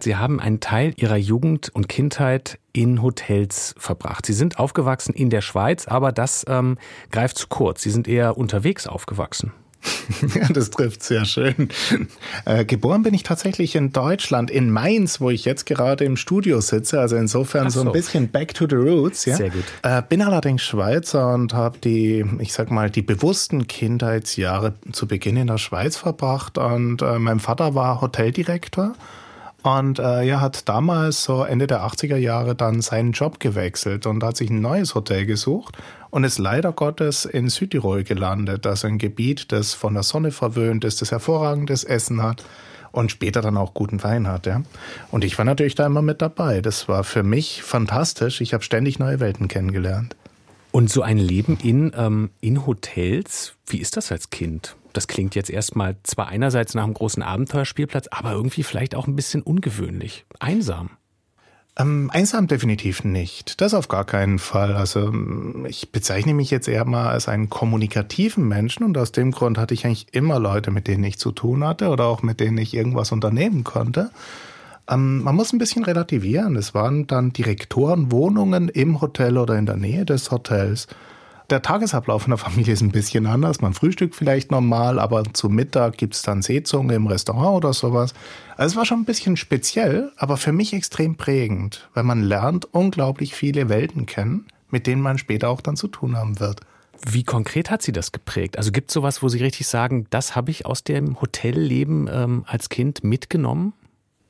Sie haben einen Teil Ihrer Jugend und Kindheit in Hotels verbracht. Sie sind aufgewachsen in der Schweiz, aber das ähm, greift zu kurz. Sie sind eher unterwegs aufgewachsen. Ja, das trifft sehr schön. Äh, geboren bin ich tatsächlich in Deutschland, in Mainz, wo ich jetzt gerade im Studio sitze. Also insofern so. so. ein bisschen back to the roots. Ja? Sehr gut. Äh, bin allerdings Schweizer und habe die, ich sag mal, die bewussten Kindheitsjahre zu Beginn in der Schweiz verbracht. Und äh, mein Vater war Hoteldirektor. Und äh, er hat damals, so Ende der 80er Jahre, dann seinen Job gewechselt und hat sich ein neues Hotel gesucht und ist leider Gottes in Südtirol gelandet, das ein Gebiet, das von der Sonne verwöhnt ist, das hervorragendes Essen hat und später dann auch guten Wein hat. Ja. Und ich war natürlich da immer mit dabei. Das war für mich fantastisch. Ich habe ständig neue Welten kennengelernt. Und so ein Leben in, ähm, in Hotels, wie ist das als Kind? Das klingt jetzt erstmal zwar einerseits nach einem großen Abenteuerspielplatz, aber irgendwie vielleicht auch ein bisschen ungewöhnlich, einsam. Ähm, einsam definitiv nicht. Das auf gar keinen Fall. Also ich bezeichne mich jetzt eher mal als einen kommunikativen Menschen und aus dem Grund hatte ich eigentlich immer Leute, mit denen ich zu tun hatte oder auch mit denen ich irgendwas unternehmen konnte. Ähm, man muss ein bisschen relativieren. Es waren dann Direktorenwohnungen im Hotel oder in der Nähe des Hotels der Tagesablauf in der Familie ist ein bisschen anders. Man frühstückt vielleicht normal, aber zu Mittag gibt es dann Seezunge im Restaurant oder sowas. Also es war schon ein bisschen speziell, aber für mich extrem prägend, weil man lernt unglaublich viele Welten kennen, mit denen man später auch dann zu tun haben wird. Wie konkret hat sie das geprägt? Also gibt es sowas, wo Sie richtig sagen, das habe ich aus dem Hotelleben ähm, als Kind mitgenommen?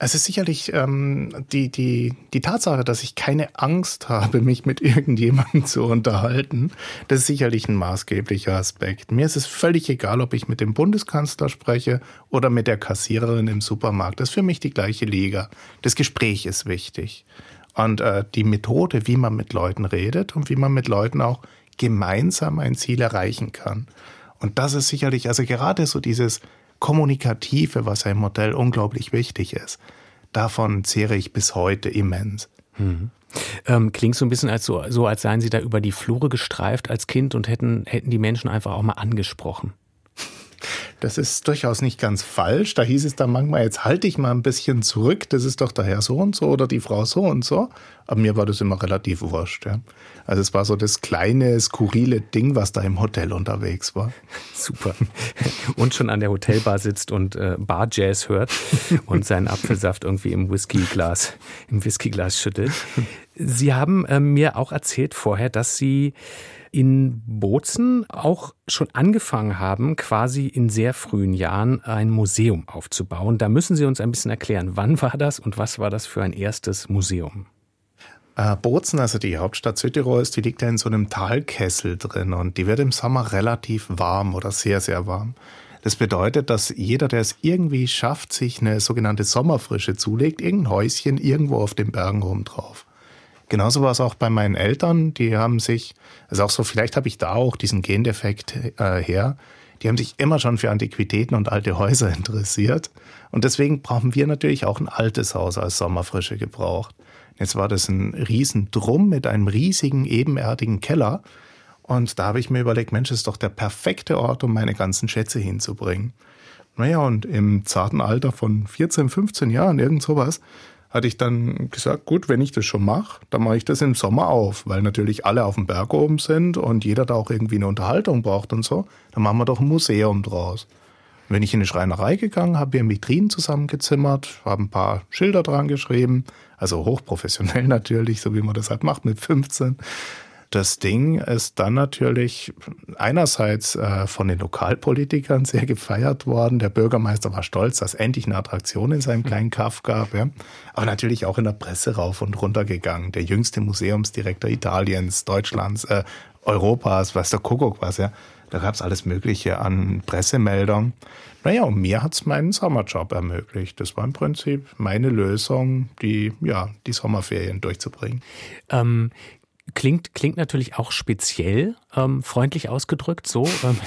Es ist sicherlich ähm, die, die, die Tatsache, dass ich keine Angst habe, mich mit irgendjemandem zu unterhalten. Das ist sicherlich ein maßgeblicher Aspekt. Mir ist es völlig egal, ob ich mit dem Bundeskanzler spreche oder mit der Kassiererin im Supermarkt. Das ist für mich die gleiche Liga. Das Gespräch ist wichtig. Und äh, die Methode, wie man mit Leuten redet und wie man mit Leuten auch gemeinsam ein Ziel erreichen kann. Und das ist sicherlich, also gerade so dieses Kommunikative, was einem Modell unglaublich wichtig ist, davon zehre ich bis heute immens. Mhm. Ähm, klingt so ein bisschen als so, so, als seien Sie da über die Flure gestreift als Kind und hätten, hätten die Menschen einfach auch mal angesprochen. Das ist durchaus nicht ganz falsch. Da hieß es dann manchmal, jetzt halte ich mal ein bisschen zurück, das ist doch der Herr so und so oder die Frau so und so. Aber mir war das immer relativ wurscht. Ja. Also es war so das kleine, skurrile Ding, was da im Hotel unterwegs war. Super. Und schon an der Hotelbar sitzt und äh, Bar-Jazz hört und seinen Apfelsaft irgendwie im Whiskyglas, im Whiskyglas schüttelt. Sie haben äh, mir auch erzählt vorher, dass Sie in Bozen auch schon angefangen haben, quasi in sehr frühen Jahren ein Museum aufzubauen. Da müssen Sie uns ein bisschen erklären, wann war das und was war das für ein erstes Museum? Äh, Bozen, also die Hauptstadt Südtirols, die liegt ja in so einem Talkessel drin und die wird im Sommer relativ warm oder sehr, sehr warm. Das bedeutet, dass jeder, der es irgendwie schafft, sich eine sogenannte Sommerfrische zulegt, irgendein Häuschen irgendwo auf den Bergen rum drauf. Genauso war es auch bei meinen Eltern. Die haben sich, also auch so, vielleicht habe ich da auch diesen Gendefekt äh, her. Die haben sich immer schon für Antiquitäten und alte Häuser interessiert. Und deswegen brauchen wir natürlich auch ein altes Haus als Sommerfrische gebraucht. Jetzt war das ein Riesendrum mit einem riesigen, ebenerdigen Keller. Und da habe ich mir überlegt, Mensch, das ist doch der perfekte Ort, um meine ganzen Schätze hinzubringen. Naja, und im zarten Alter von 14, 15 Jahren, irgend sowas, hatte ich dann gesagt, gut, wenn ich das schon mache, dann mache ich das im Sommer auf, weil natürlich alle auf dem Berg oben sind und jeder da auch irgendwie eine Unterhaltung braucht und so. Dann machen wir doch ein Museum draus. Und wenn ich in eine Schreinerei gegangen habe, wir Vitrinen zusammengezimmert, habe ein paar Schilder dran geschrieben, also hochprofessionell natürlich, so wie man das halt macht mit 15. Das Ding ist dann natürlich einerseits äh, von den Lokalpolitikern sehr gefeiert worden. Der Bürgermeister war stolz, dass endlich eine Attraktion in seinem kleinen Kaff gab. Ja. Aber natürlich auch in der Presse rauf und runter gegangen. Der jüngste Museumsdirektor Italiens, Deutschlands, äh, Europas, was der Kuckuck was. Ja. Da gab es alles Mögliche an Pressemeldungen. Naja, und mir hat es meinen Sommerjob ermöglicht. Das war im Prinzip meine Lösung, die, ja, die Sommerferien durchzubringen. Ähm, Klingt, klingt natürlich auch speziell, ähm, freundlich ausgedrückt, so ähm,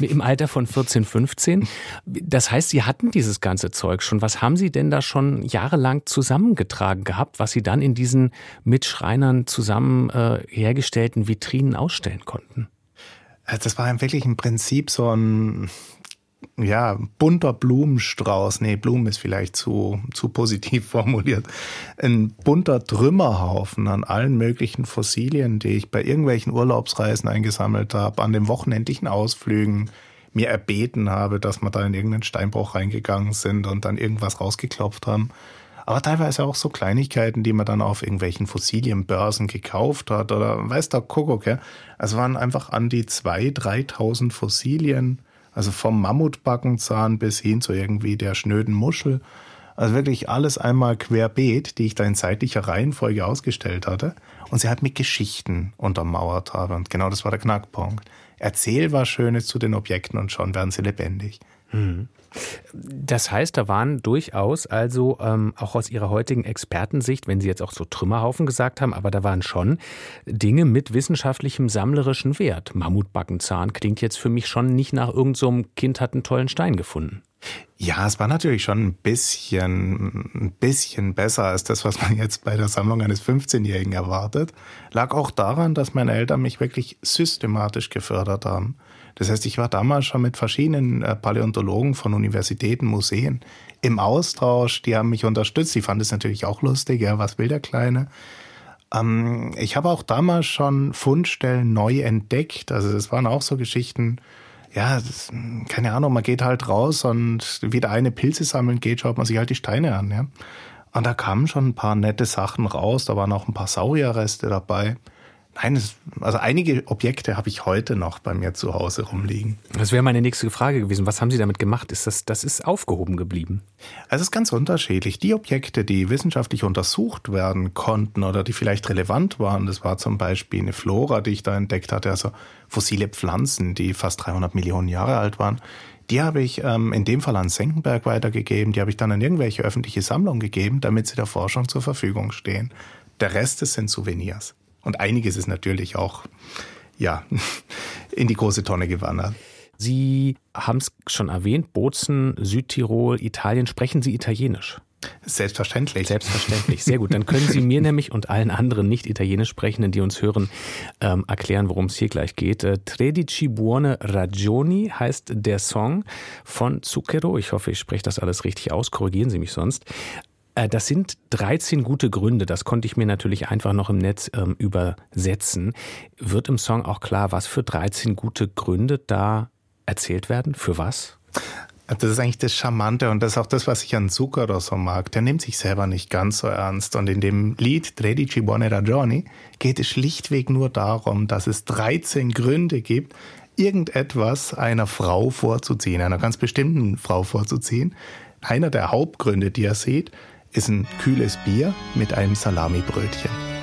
im Alter von 14, 15. Das heißt, Sie hatten dieses ganze Zeug schon. Was haben Sie denn da schon jahrelang zusammengetragen gehabt, was Sie dann in diesen mit Schreinern zusammen äh, hergestellten Vitrinen ausstellen konnten? Äh, das war wirklich im Prinzip so ein ja, bunter Blumenstrauß, nee, Blumen ist vielleicht zu, zu positiv formuliert, ein bunter Trümmerhaufen an allen möglichen Fossilien, die ich bei irgendwelchen Urlaubsreisen eingesammelt habe, an den wochenendlichen Ausflügen, mir erbeten habe, dass wir da in irgendeinen Steinbruch reingegangen sind und dann irgendwas rausgeklopft haben. Aber teilweise auch so Kleinigkeiten, die man dann auf irgendwelchen Fossilienbörsen gekauft hat oder weiß der Kuckuck, ja. Es waren einfach an die 2.000, 3.000 Fossilien, also vom Mammutbackenzahn bis hin zu irgendwie der schnöden Muschel. Also wirklich alles einmal querbeet, die ich da in zeitlicher Reihenfolge ausgestellt hatte und sie halt mit Geschichten untermauert habe. Und genau das war der Knackpunkt. Erzähl was Schönes zu den Objekten und schon werden sie lebendig. Mhm. Das heißt, da waren durchaus also ähm, auch aus Ihrer heutigen Expertensicht, wenn Sie jetzt auch so Trümmerhaufen gesagt haben, aber da waren schon Dinge mit wissenschaftlichem, sammlerischen Wert. Mammutbackenzahn klingt jetzt für mich schon nicht nach irgendeinem so Kind hat einen tollen Stein gefunden. Ja, es war natürlich schon ein bisschen, ein bisschen besser als das, was man jetzt bei der Sammlung eines 15-Jährigen erwartet. Lag auch daran, dass meine Eltern mich wirklich systematisch gefördert haben. Das heißt, ich war damals schon mit verschiedenen äh, Paläontologen von Universitäten, Museen im Austausch. Die haben mich unterstützt. Die fanden es natürlich auch lustig. Ja, was will der Kleine? Ähm, ich habe auch damals schon Fundstellen neu entdeckt. Also das waren auch so Geschichten. Ja, das, keine Ahnung, man geht halt raus und wie der eine Pilze sammeln geht, schaut man sich halt die Steine an. Ja. Und da kamen schon ein paar nette Sachen raus. Da waren auch ein paar Saurierreste dabei. Nein, es, also einige Objekte habe ich heute noch bei mir zu Hause rumliegen. Das wäre meine nächste Frage gewesen. Was haben Sie damit gemacht? Ist das, das ist aufgehoben geblieben? Also es ist ganz unterschiedlich. Die Objekte, die wissenschaftlich untersucht werden konnten oder die vielleicht relevant waren, das war zum Beispiel eine Flora, die ich da entdeckt hatte, also fossile Pflanzen, die fast 300 Millionen Jahre alt waren. Die habe ich ähm, in dem Fall an Senckenberg weitergegeben. Die habe ich dann an irgendwelche öffentliche Sammlungen gegeben, damit sie der Forschung zur Verfügung stehen. Der Rest sind Souvenirs. Und einiges ist natürlich auch, ja, in die große Tonne gewandert. Sie haben es schon erwähnt, Bozen, Südtirol, Italien. Sprechen Sie Italienisch? Selbstverständlich. Selbstverständlich. Sehr gut. Dann können Sie mir nämlich und allen anderen nicht Italienisch sprechenden, die uns hören, ähm, erklären, worum es hier gleich geht. Äh, Tredici buone ragioni heißt der Song von Zucchero. Ich hoffe, ich spreche das alles richtig aus. Korrigieren Sie mich sonst. Äh, das sind 13 gute Gründe. Das konnte ich mir natürlich einfach noch im Netz ähm, übersetzen. Wird im Song auch klar, was für 13 gute Gründe da erzählt werden? Für was? Das ist eigentlich das Charmante und das ist auch das, was ich an Zucchero so mag. Der nimmt sich selber nicht ganz so ernst. Und in dem Lied Tredici buone ragioni geht es schlichtweg nur darum, dass es 13 Gründe gibt, irgendetwas einer Frau vorzuziehen, einer ganz bestimmten Frau vorzuziehen. Einer der Hauptgründe, die er sieht, ist ein kühles Bier mit einem Salamibrötchen.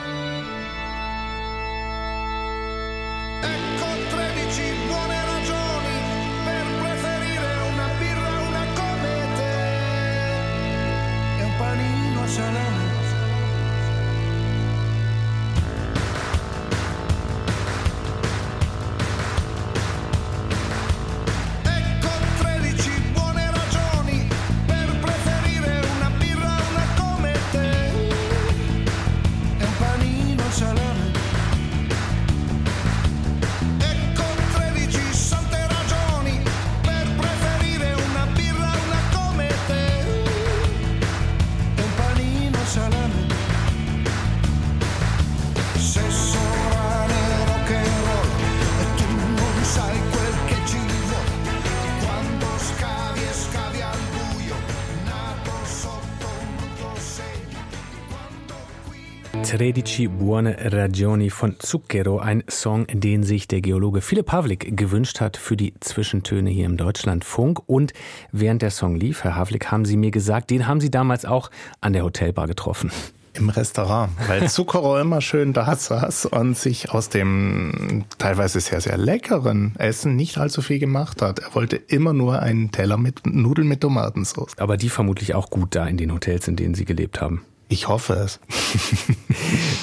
Tredici buone ragioni von Zucchero, ein Song, den sich der Geologe Philipp Havlik gewünscht hat für die Zwischentöne hier im Deutschlandfunk. Und während der Song lief, Herr Havlik, haben Sie mir gesagt, den haben Sie damals auch an der Hotelbar getroffen. Im Restaurant, weil Zucchero immer schön da saß und sich aus dem teilweise sehr, sehr leckeren Essen nicht allzu viel gemacht hat. Er wollte immer nur einen Teller mit Nudeln mit Tomatensauce. Aber die vermutlich auch gut da in den Hotels, in denen Sie gelebt haben. Ich hoffe es.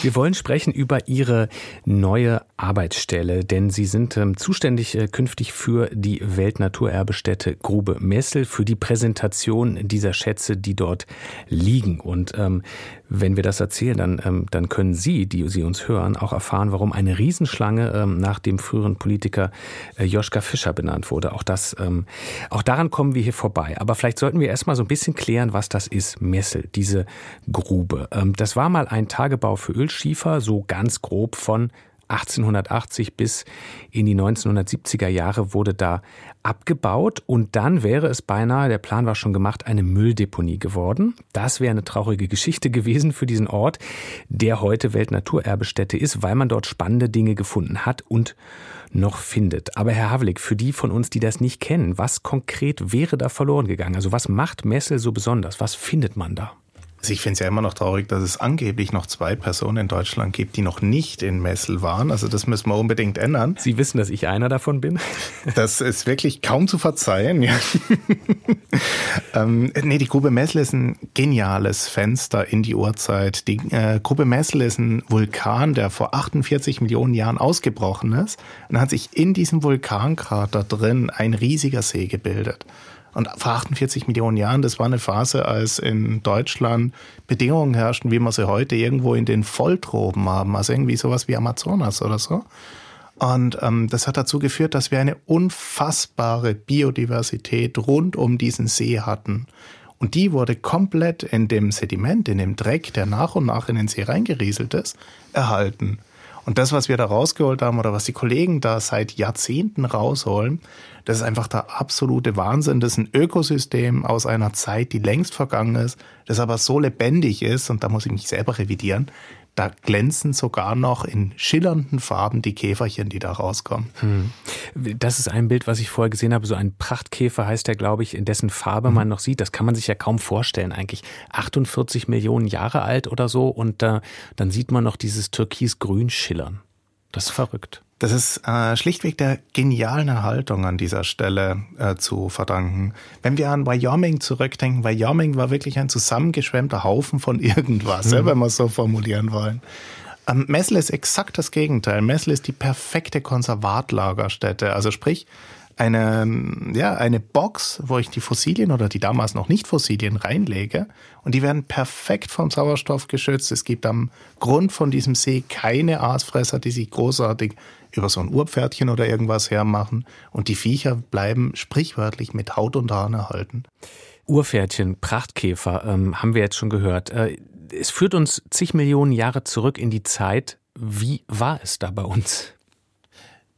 Wir wollen sprechen über Ihre neue Arbeitsstelle, denn Sie sind ähm, zuständig äh, künftig für die Weltnaturerbestätte Grube Messel, für die Präsentation dieser Schätze, die dort liegen. Und ähm, wenn wir das erzählen, dann, ähm, dann können Sie, die Sie uns hören, auch erfahren, warum eine Riesenschlange ähm, nach dem früheren Politiker äh, Joschka Fischer benannt wurde. Auch das, ähm, auch daran kommen wir hier vorbei. Aber vielleicht sollten wir erstmal so ein bisschen klären, was das ist, Messel, diese Grube. Ähm, das war mal ein Tagebau für Ölschiefer, so ganz grob von 1880 bis in die 1970er Jahre wurde da abgebaut und dann wäre es beinahe, der Plan war schon gemacht, eine Mülldeponie geworden. Das wäre eine traurige Geschichte gewesen für diesen Ort, der heute Weltnaturerbestätte ist, weil man dort spannende Dinge gefunden hat und noch findet. Aber Herr Havlik, für die von uns, die das nicht kennen, was konkret wäre da verloren gegangen? Also was macht Messel so besonders? Was findet man da? Also ich finde es ja immer noch traurig, dass es angeblich noch zwei Personen in Deutschland gibt, die noch nicht in Messel waren. Also das müssen wir unbedingt ändern. Sie wissen, dass ich einer davon bin? Das ist wirklich kaum zu verzeihen. Ja. ähm, nee, die Grube Messel ist ein geniales Fenster in die Urzeit. Die äh, Grube Messel ist ein Vulkan, der vor 48 Millionen Jahren ausgebrochen ist. Und hat sich in diesem Vulkankrater drin ein riesiger See gebildet. Und vor 48 Millionen Jahren, das war eine Phase, als in Deutschland Bedingungen herrschten, wie wir sie heute irgendwo in den Volltroben haben, also irgendwie sowas wie Amazonas oder so. Und ähm, das hat dazu geführt, dass wir eine unfassbare Biodiversität rund um diesen See hatten. Und die wurde komplett in dem Sediment, in dem Dreck, der nach und nach in den See reingerieselt ist, erhalten. Und das, was wir da rausgeholt haben oder was die Kollegen da seit Jahrzehnten rausholen, das ist einfach der absolute Wahnsinn. Das ist ein Ökosystem aus einer Zeit, die längst vergangen ist, das aber so lebendig ist, und da muss ich mich selber revidieren, da glänzen sogar noch in schillernden Farben die Käferchen, die da rauskommen. Hm. Das ist ein Bild, was ich vorher gesehen habe. So ein Prachtkäfer heißt der, glaube ich, in dessen Farbe hm. man noch sieht. Das kann man sich ja kaum vorstellen eigentlich. 48 Millionen Jahre alt oder so und äh, dann sieht man noch dieses türkisgrün schillern. Das ist verrückt. Das ist äh, schlichtweg der genialen Erhaltung an dieser Stelle äh, zu verdanken. Wenn wir an Wyoming zurückdenken, Wyoming war wirklich ein zusammengeschwemmter Haufen von irgendwas, mhm. ja, wenn wir es so formulieren wollen. Ähm, Messel ist exakt das Gegenteil. Messel ist die perfekte Konservatlagerstätte. Also sprich, eine, ja, eine Box, wo ich die Fossilien oder die damals noch nicht Fossilien reinlege und die werden perfekt vom Sauerstoff geschützt. Es gibt am Grund von diesem See keine Aasfresser, die sich großartig über so ein Urpferdchen oder irgendwas hermachen und die Viecher bleiben sprichwörtlich mit Haut und Haaren erhalten. Urpferdchen, Prachtkäfer, ähm, haben wir jetzt schon gehört. Äh, es führt uns zig Millionen Jahre zurück in die Zeit. Wie war es da bei uns?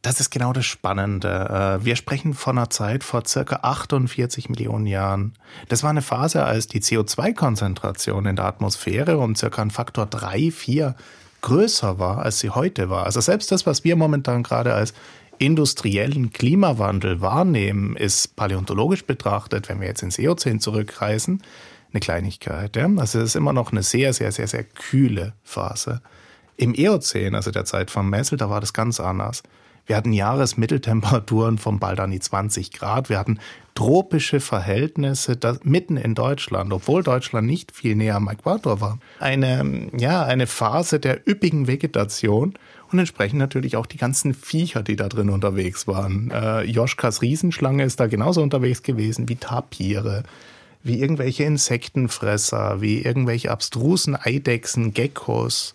Das ist genau das Spannende. Äh, wir sprechen von einer Zeit vor circa 48 Millionen Jahren. Das war eine Phase, als die CO2-Konzentration in der Atmosphäre um circa einen Faktor 3, 4 größer war, als sie heute war. Also selbst das, was wir momentan gerade als industriellen Klimawandel wahrnehmen, ist paläontologisch betrachtet, wenn wir jetzt ins Eozän zurückreisen, eine Kleinigkeit. Ja? Also es ist immer noch eine sehr, sehr, sehr, sehr kühle Phase. Im Eozän, also der Zeit von Messel, da war das ganz anders. Wir hatten Jahresmitteltemperaturen von bald an die 20 Grad. Wir hatten tropische Verhältnisse mitten in Deutschland, obwohl Deutschland nicht viel näher am Äquator war. Eine, ja, eine Phase der üppigen Vegetation und entsprechend natürlich auch die ganzen Viecher, die da drin unterwegs waren. Äh, Joschkas Riesenschlange ist da genauso unterwegs gewesen wie Tapire, wie irgendwelche Insektenfresser, wie irgendwelche abstrusen Eidechsen, Geckos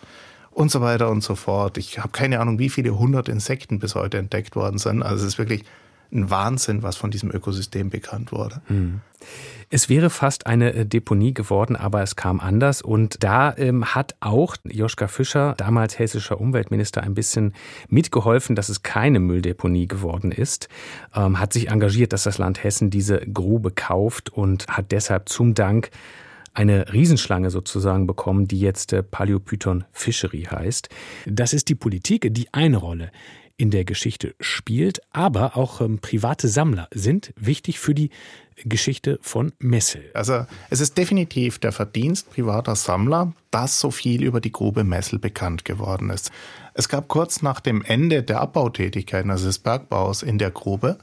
und so weiter und so fort. Ich habe keine Ahnung, wie viele hundert Insekten bis heute entdeckt worden sind. Also es ist wirklich ein Wahnsinn, was von diesem Ökosystem bekannt wurde. Hm. Es wäre fast eine äh, Deponie geworden, aber es kam anders. Und da ähm, hat auch Joschka Fischer, damals hessischer Umweltminister, ein bisschen mitgeholfen, dass es keine Mülldeponie geworden ist. Ähm, hat sich engagiert, dass das Land Hessen diese Grube kauft und hat deshalb zum Dank eine Riesenschlange sozusagen bekommen, die jetzt äh, Paleopython Fishery heißt. Das ist die Politik, die eine Rolle in der Geschichte spielt, aber auch ähm, private Sammler sind wichtig für die Geschichte von Messel. Also es ist definitiv der Verdienst privater Sammler, dass so viel über die Grube Messel bekannt geworden ist. Es gab kurz nach dem Ende der Abbautätigkeiten, also des Bergbaus in der Grube,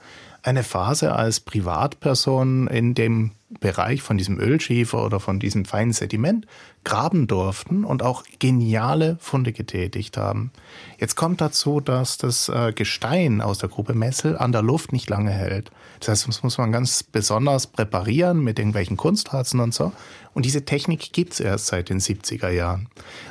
eine Phase als Privatperson in dem Bereich von diesem Ölschiefer oder von diesem feinen Sediment graben durften und auch geniale Funde getätigt haben. Jetzt kommt dazu, dass das äh, Gestein aus der Grube Messel an der Luft nicht lange hält. Das heißt, das muss man ganz besonders präparieren mit irgendwelchen Kunstharzen und so. Und diese Technik gibt es erst seit den 70er Jahren.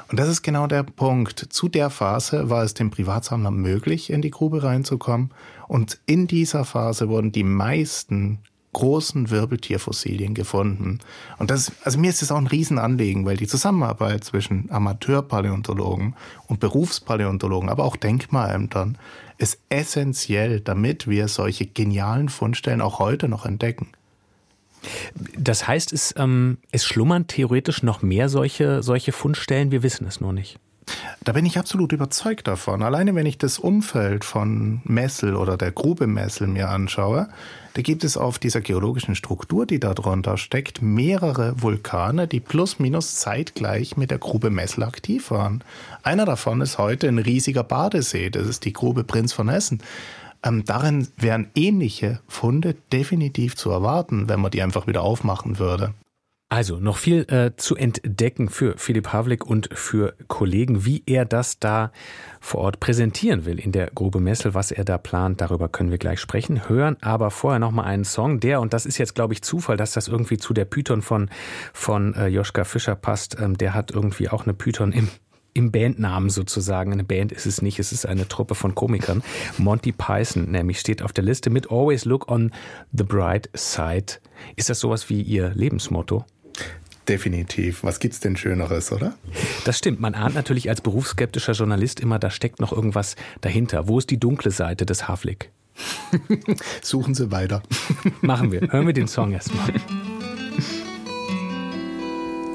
Und das ist genau der Punkt. Zu der Phase war es dem Privatsammler möglich, in die Grube reinzukommen. Und in dieser Phase wurden die meisten großen Wirbeltierfossilien gefunden. Und das, also mir ist es auch ein Riesenanliegen, weil die Zusammenarbeit zwischen Amateurpaläontologen und Berufspaläontologen, aber auch Denkmalämtern, ist essentiell, damit wir solche genialen Fundstellen auch heute noch entdecken. Das heißt, es, ähm, es schlummern theoretisch noch mehr solche, solche Fundstellen, wir wissen es nur nicht. Da bin ich absolut überzeugt davon. Alleine wenn ich das Umfeld von Messel oder der Grube Messel mir anschaue, da gibt es auf dieser geologischen Struktur, die darunter steckt, mehrere Vulkane, die plus minus zeitgleich mit der Grube Messel aktiv waren. Einer davon ist heute ein riesiger Badesee, das ist die Grube Prinz von Hessen. Ähm, darin wären ähnliche Funde definitiv zu erwarten, wenn man die einfach wieder aufmachen würde. Also noch viel äh, zu entdecken für Philipp Havlik und für Kollegen, wie er das da vor Ort präsentieren will in der Grube Messel, was er da plant, darüber können wir gleich sprechen. Hören aber vorher noch mal einen Song, der und das ist jetzt glaube ich Zufall, dass das irgendwie zu der Python von von äh, Joschka Fischer passt. Ähm, der hat irgendwie auch eine Python im im Bandnamen sozusagen. Eine Band ist es nicht, es ist eine Truppe von Komikern. Monty Python nämlich steht auf der Liste mit Always Look on the Bright Side. Ist das sowas wie Ihr Lebensmotto? Definitiv. Was gibt's denn Schöneres, oder? Das stimmt. Man ahnt natürlich als berufsskeptischer Journalist immer, da steckt noch irgendwas dahinter. Wo ist die dunkle Seite des Havlik? Suchen Sie weiter. Machen wir. Hören wir den Song erstmal.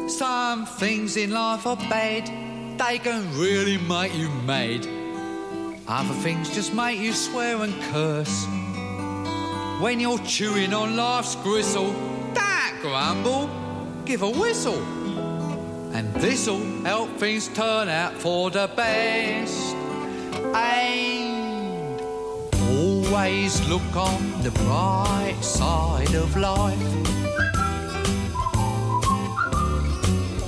Some things in life are bad. They can really make you mad. Other things just make you swear and curse. When you're chewing on life's gristle, that grumble, give a whistle. And this'll help things turn out for the best. And always look on the bright side of life.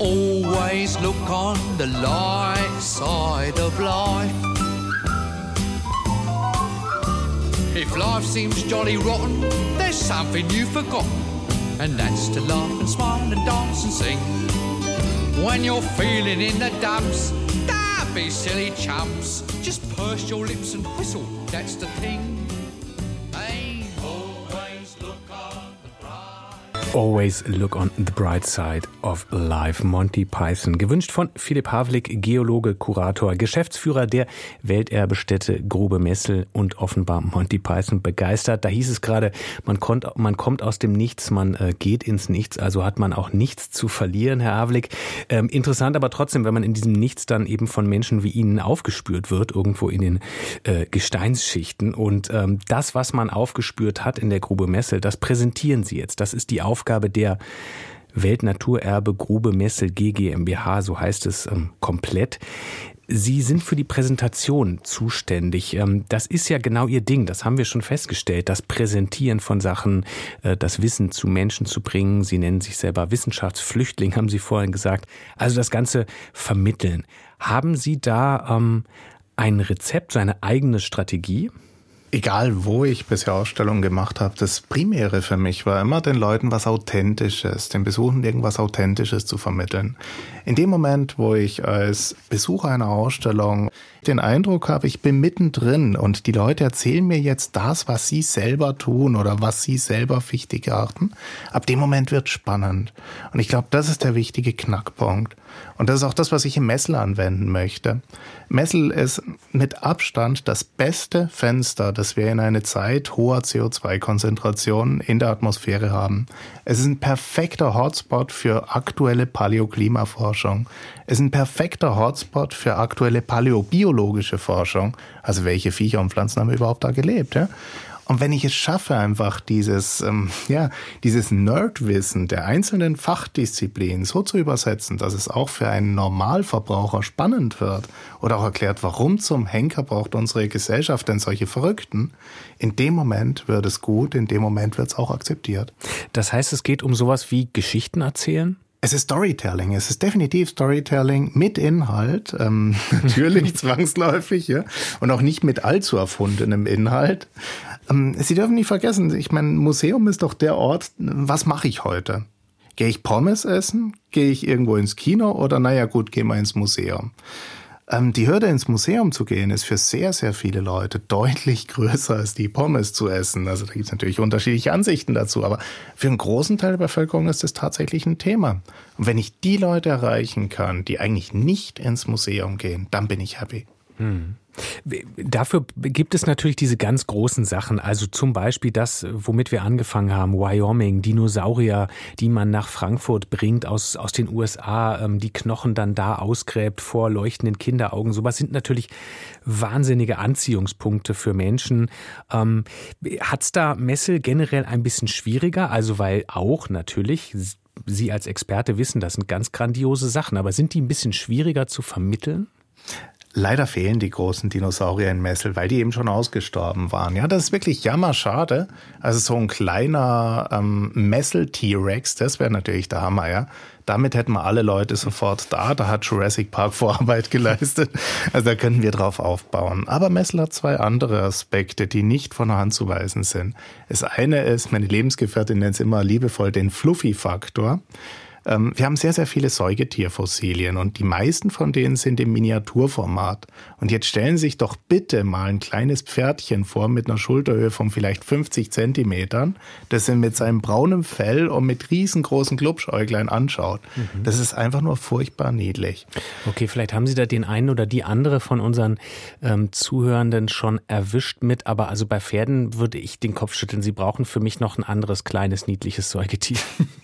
Always look on the light side of life. If life seems jolly rotten, there's something you've forgotten, and that's to laugh and smile and dance and sing. When you're feeling in the dumps, don't be silly chumps. Just purse your lips and whistle, that's the thing. Always look on the bright side of life. Monty Python. Gewünscht von Philipp Havlik, Geologe, Kurator, Geschäftsführer der Welterbestätte Grube Messel und offenbar Monty Python begeistert. Da hieß es gerade, man, kommt, man kommt aus dem Nichts, man äh, geht ins Nichts, also hat man auch nichts zu verlieren, Herr Havlik. Ähm, interessant aber trotzdem, wenn man in diesem Nichts dann eben von Menschen wie Ihnen aufgespürt wird, irgendwo in den äh, Gesteinsschichten. Und ähm, das, was man aufgespürt hat in der Grube Messel, das präsentieren Sie jetzt. Das ist die Aufgabe der Weltnaturerbe Grube Messel GmbH, so heißt es ähm, komplett. Sie sind für die Präsentation zuständig. Ähm, das ist ja genau Ihr Ding, das haben wir schon festgestellt. Das Präsentieren von Sachen, äh, das Wissen zu Menschen zu bringen. Sie nennen sich selber Wissenschaftsflüchtling, haben Sie vorhin gesagt. Also das Ganze vermitteln. Haben Sie da ähm, ein Rezept, so eine eigene Strategie? Egal, wo ich bisher Ausstellungen gemacht habe, das Primäre für mich war immer, den Leuten was Authentisches, den Besuchern irgendwas Authentisches zu vermitteln. In dem Moment, wo ich als Besucher einer Ausstellung den Eindruck habe, ich bin mittendrin und die Leute erzählen mir jetzt das, was sie selber tun oder was sie selber wichtig erachten, ab dem Moment wird spannend. Und ich glaube, das ist der wichtige Knackpunkt. Und das ist auch das, was ich im Messel anwenden möchte. Messel ist mit Abstand das beste Fenster, das wir in eine Zeit hoher CO2-Konzentrationen in der Atmosphäre haben. Es ist ein perfekter Hotspot für aktuelle Paläoklimaforschung. Es ist ein perfekter Hotspot für aktuelle paläobiologische Forschung. Also welche Viecher und Pflanzen haben überhaupt da gelebt? Ja? Und wenn ich es schaffe, einfach dieses, ähm, ja, dieses Nerdwissen der einzelnen Fachdisziplinen so zu übersetzen, dass es auch für einen Normalverbraucher spannend wird oder auch erklärt, warum zum Henker braucht unsere Gesellschaft denn solche Verrückten, in dem Moment wird es gut, in dem Moment wird es auch akzeptiert. Das heißt, es geht um sowas wie Geschichten erzählen? Es ist Storytelling. Es ist definitiv Storytelling mit Inhalt, ähm, natürlich zwangsläufig, ja, und auch nicht mit allzu erfundenem Inhalt. Ähm, Sie dürfen nicht vergessen, ich meine, Museum ist doch der Ort, was mache ich heute? Gehe ich Pommes essen? Gehe ich irgendwo ins Kino? Oder naja gut, gehe mal ins Museum. Ähm, die Hürde ins Museum zu gehen ist für sehr, sehr viele Leute deutlich größer als die Pommes zu essen. Also da gibt es natürlich unterschiedliche Ansichten dazu, aber für einen großen Teil der Bevölkerung ist das tatsächlich ein Thema. Und wenn ich die Leute erreichen kann, die eigentlich nicht ins Museum gehen, dann bin ich happy. Hm. Dafür gibt es natürlich diese ganz großen Sachen, also zum Beispiel das, womit wir angefangen haben, Wyoming, Dinosaurier, die man nach Frankfurt bringt aus, aus den USA, ähm, die Knochen dann da ausgräbt vor leuchtenden Kinderaugen. Sowas sind natürlich wahnsinnige Anziehungspunkte für Menschen. Ähm, Hat es da Messe generell ein bisschen schwieriger? Also weil auch natürlich Sie als Experte wissen, das sind ganz grandiose Sachen, aber sind die ein bisschen schwieriger zu vermitteln? Leider fehlen die großen Dinosaurier in Messel, weil die eben schon ausgestorben waren. Ja, das ist wirklich jammerschade. Also so ein kleiner ähm, Messel-T-Rex, das wäre natürlich der Hammer, ja. Damit hätten wir alle Leute sofort da. Da hat Jurassic Park Vorarbeit geleistet. Also da können wir drauf aufbauen. Aber Messel hat zwei andere Aspekte, die nicht von der Hand zu weisen sind. Das eine ist, meine Lebensgefährtin nennt es immer liebevoll den Fluffy-Faktor. Ähm, wir haben sehr, sehr viele Säugetierfossilien und die meisten von denen sind im Miniaturformat. Und jetzt stellen Sie sich doch bitte mal ein kleines Pferdchen vor mit einer Schulterhöhe von vielleicht 50 Zentimetern, das er mit seinem braunen Fell und mit riesengroßen Glubschäuglein anschaut. Mhm. Das ist einfach nur furchtbar niedlich. Okay, vielleicht haben Sie da den einen oder die andere von unseren ähm, Zuhörenden schon erwischt mit, aber also bei Pferden würde ich den Kopf schütteln. Sie brauchen für mich noch ein anderes kleines, niedliches Säugetier.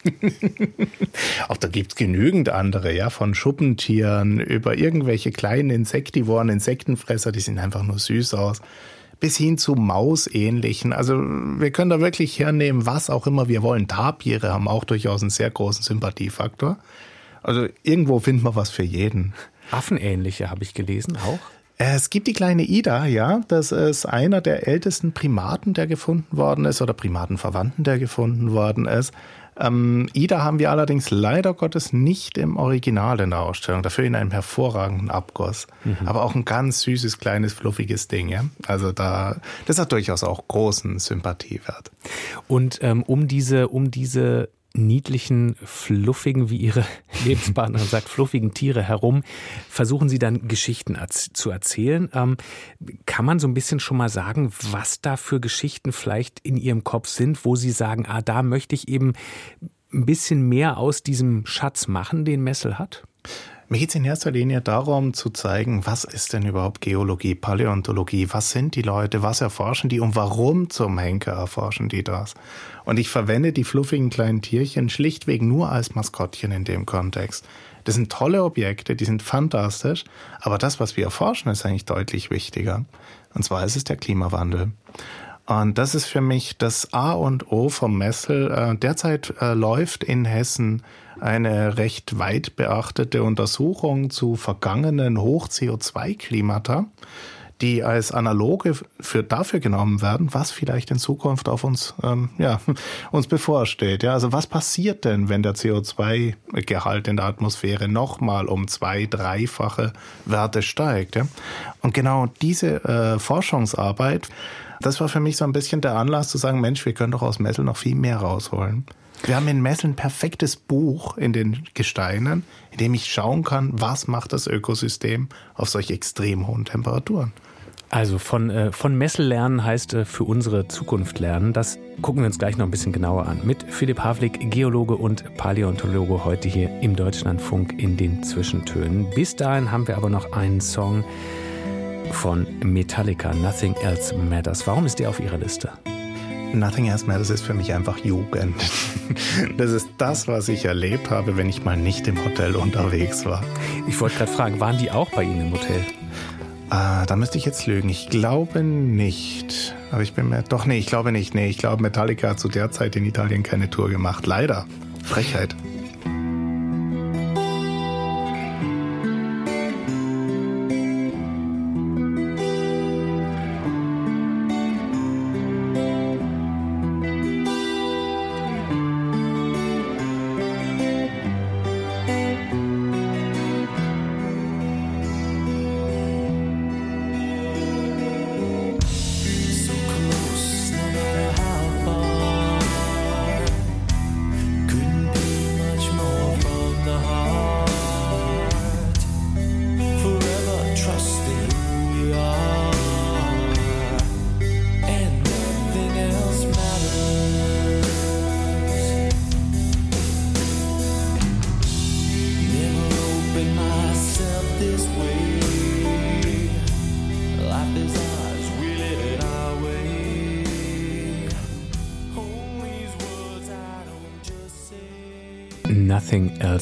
Auch da gibt's genügend andere, ja, von Schuppentieren über irgendwelche kleinen Insektivoren, Insektenfresser, die sehen einfach nur süß aus bis hin zu Mausähnlichen. Also wir können da wirklich hernehmen, was auch immer wir wollen. Tapire haben auch durchaus einen sehr großen Sympathiefaktor. Also irgendwo findet man was für jeden. Affenähnliche habe ich gelesen auch. Es gibt die kleine Ida, ja. Das ist einer der ältesten Primaten, der gefunden worden ist, oder Primatenverwandten, der gefunden worden ist. Ähm, Ida haben wir allerdings leider Gottes nicht im Original in der Ausstellung, dafür in einem hervorragenden Abguss. Mhm. Aber auch ein ganz süßes, kleines, fluffiges Ding. Ja? Also da, das hat durchaus auch großen Sympathiewert. Und ähm, um diese, um diese niedlichen, fluffigen, wie ihre Lebenspartnerin sagt, fluffigen Tiere herum, versuchen sie dann Geschichten zu erzählen. Ähm, kann man so ein bisschen schon mal sagen, was da für Geschichten vielleicht in ihrem Kopf sind, wo sie sagen, ah, da möchte ich eben ein bisschen mehr aus diesem Schatz machen, den Messel hat? Mir geht es in erster Linie darum zu zeigen, was ist denn überhaupt Geologie, Paläontologie, was sind die Leute, was erforschen die und warum zum Henker erforschen die das. Und ich verwende die fluffigen kleinen Tierchen schlichtweg nur als Maskottchen in dem Kontext. Das sind tolle Objekte, die sind fantastisch, aber das, was wir erforschen, ist eigentlich deutlich wichtiger. Und zwar ist es der Klimawandel. Und das ist für mich das A und O vom Messel. Äh, derzeit äh, läuft in Hessen eine recht weit beachtete Untersuchung zu vergangenen Hoch-CO2-Klimata, die als Analoge für dafür genommen werden, was vielleicht in Zukunft auf uns, ähm, ja, uns bevorsteht. Ja, also was passiert denn, wenn der CO2-Gehalt in der Atmosphäre nochmal um zwei, dreifache Werte steigt? Ja? Und genau diese äh, Forschungsarbeit, das war für mich so ein bisschen der Anlass zu sagen, Mensch, wir können doch aus Metal noch viel mehr rausholen. Wir haben in Messel ein perfektes Buch in den Gesteinen, in dem ich schauen kann, was macht das Ökosystem auf solch extrem hohen Temperaturen. Also von, äh, von Messel lernen heißt äh, für unsere Zukunft lernen. Das gucken wir uns gleich noch ein bisschen genauer an. Mit Philipp Havlik, Geologe und Paläontologe, heute hier im Deutschlandfunk in den Zwischentönen. Bis dahin haben wir aber noch einen Song von Metallica, Nothing Else Matters. Warum ist der auf Ihrer Liste? Nothing Else Matters ist für mich einfach Jugend. Das ist das, was ich erlebt habe, wenn ich mal nicht im Hotel unterwegs war. Ich wollte gerade fragen, waren die auch bei Ihnen im Hotel? Ah, da müsste ich jetzt lügen. Ich glaube nicht. Aber ich bin mir. Doch, nee, ich glaube nicht. Nee, ich glaube, Metallica hat zu der Zeit in Italien keine Tour gemacht. Leider. Frechheit.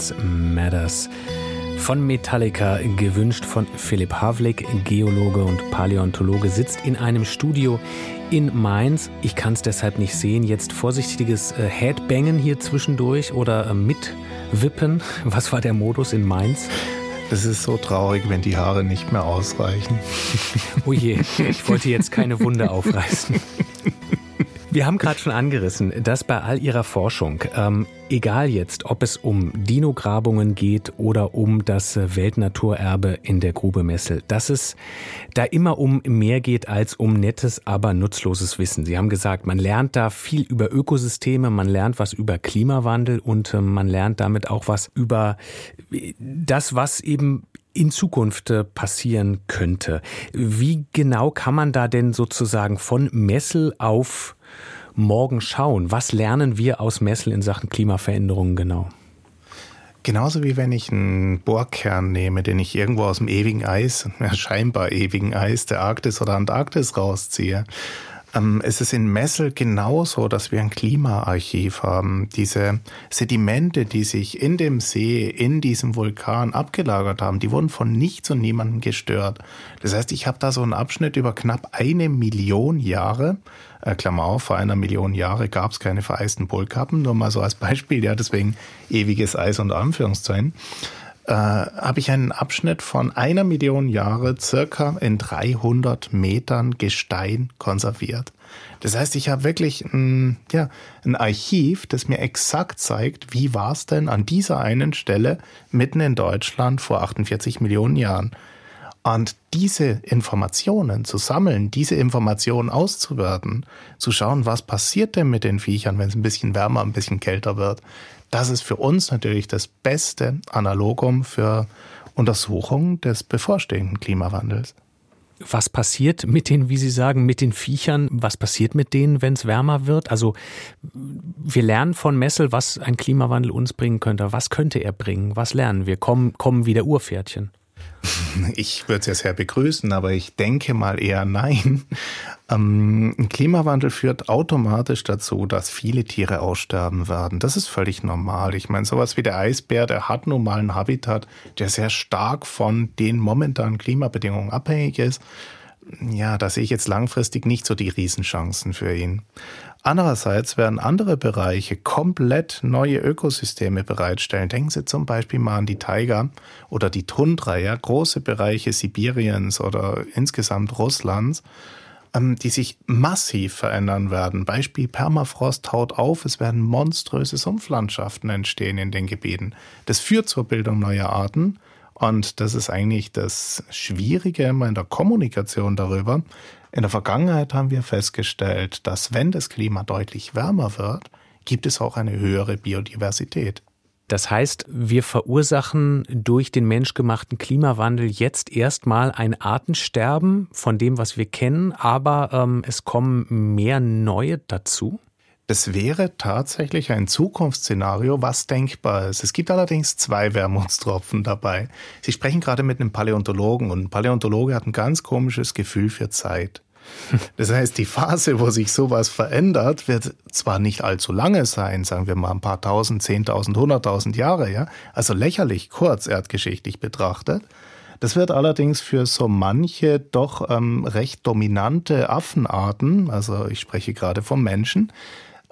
Else Matters. Von Metallica, gewünscht von Philipp Havlik, Geologe und Paläontologe, sitzt in einem Studio in Mainz. Ich kann es deshalb nicht sehen. Jetzt vorsichtiges äh, Headbangen hier zwischendurch oder äh, mitwippen. Was war der Modus in Mainz? Es ist so traurig, wenn die Haare nicht mehr ausreichen. Oh je, ich wollte jetzt keine Wunde aufreißen. Wir haben gerade schon angerissen, dass bei all Ihrer Forschung, ähm, egal jetzt, ob es um Dinograbungen geht oder um das Weltnaturerbe in der Grube Messel, dass es da immer um mehr geht als um nettes, aber nutzloses Wissen. Sie haben gesagt, man lernt da viel über Ökosysteme, man lernt was über Klimawandel und äh, man lernt damit auch was über das, was eben in Zukunft äh, passieren könnte. Wie genau kann man da denn sozusagen von Messel auf morgen schauen? Was lernen wir aus Messel in Sachen Klimaveränderungen genau? Genauso wie wenn ich einen Bohrkern nehme, den ich irgendwo aus dem ewigen Eis, scheinbar ewigen Eis der Arktis oder Antarktis rausziehe. Ähm, es ist in Messel genauso, dass wir ein Klimaarchiv haben. Diese Sedimente, die sich in dem See, in diesem Vulkan abgelagert haben, die wurden von nichts und niemandem gestört. Das heißt, ich habe da so einen Abschnitt über knapp eine Million Jahre. Äh, Klammer auf, vor einer Million Jahre gab es keine vereisten Polkappen, nur mal so als Beispiel, ja, deswegen ewiges Eis und Anführungszeichen äh, habe ich einen Abschnitt von einer Million Jahre circa in 300 Metern Gestein konserviert. Das heißt, ich habe wirklich ein, ja, ein Archiv, das mir exakt zeigt, wie war es denn an dieser einen Stelle mitten in Deutschland vor 48 Millionen Jahren. Und diese Informationen zu sammeln, diese Informationen auszuwerten, zu schauen, was passiert denn mit den Viechern, wenn es ein bisschen wärmer, ein bisschen kälter wird, das ist für uns natürlich das beste Analogum für Untersuchungen des bevorstehenden Klimawandels. Was passiert mit den, wie Sie sagen, mit den Viechern? Was passiert mit denen, wenn es wärmer wird? Also wir lernen von Messel, was ein Klimawandel uns bringen könnte. Was könnte er bringen? Was lernen wir? Kommen, kommen wieder Urpferdchen? Ich würde es ja sehr begrüßen, aber ich denke mal eher nein. Ähm, Klimawandel führt automatisch dazu, dass viele Tiere aussterben werden. Das ist völlig normal. Ich meine, sowas wie der Eisbär, der hat nun mal einen Habitat, der sehr stark von den momentanen Klimabedingungen abhängig ist. Ja, da sehe ich jetzt langfristig nicht so die Riesenchancen für ihn. Andererseits werden andere Bereiche komplett neue Ökosysteme bereitstellen. Denken Sie zum Beispiel mal an die Taiga oder die Tundra, ja, große Bereiche Sibiriens oder insgesamt Russlands, ähm, die sich massiv verändern werden. Beispiel Permafrost haut auf, es werden monströse Sumpflandschaften entstehen in den Gebieten. Das führt zur Bildung neuer Arten. Und das ist eigentlich das Schwierige immer in der Kommunikation darüber, in der Vergangenheit haben wir festgestellt, dass wenn das Klima deutlich wärmer wird, gibt es auch eine höhere Biodiversität. Das heißt, wir verursachen durch den menschgemachten Klimawandel jetzt erstmal ein Artensterben von dem, was wir kennen, aber ähm, es kommen mehr neue dazu? Das wäre tatsächlich ein Zukunftsszenario, was denkbar ist. Es gibt allerdings zwei Wermutstropfen dabei. Sie sprechen gerade mit einem Paläontologen und ein Paläontologe hat ein ganz komisches Gefühl für Zeit. Das heißt, die Phase, wo sich sowas verändert, wird zwar nicht allzu lange sein, sagen wir mal ein paar tausend, zehntausend, hunderttausend Jahre, ja, also lächerlich kurz erdgeschichtlich betrachtet. Das wird allerdings für so manche doch ähm, recht dominante Affenarten, also ich spreche gerade vom Menschen,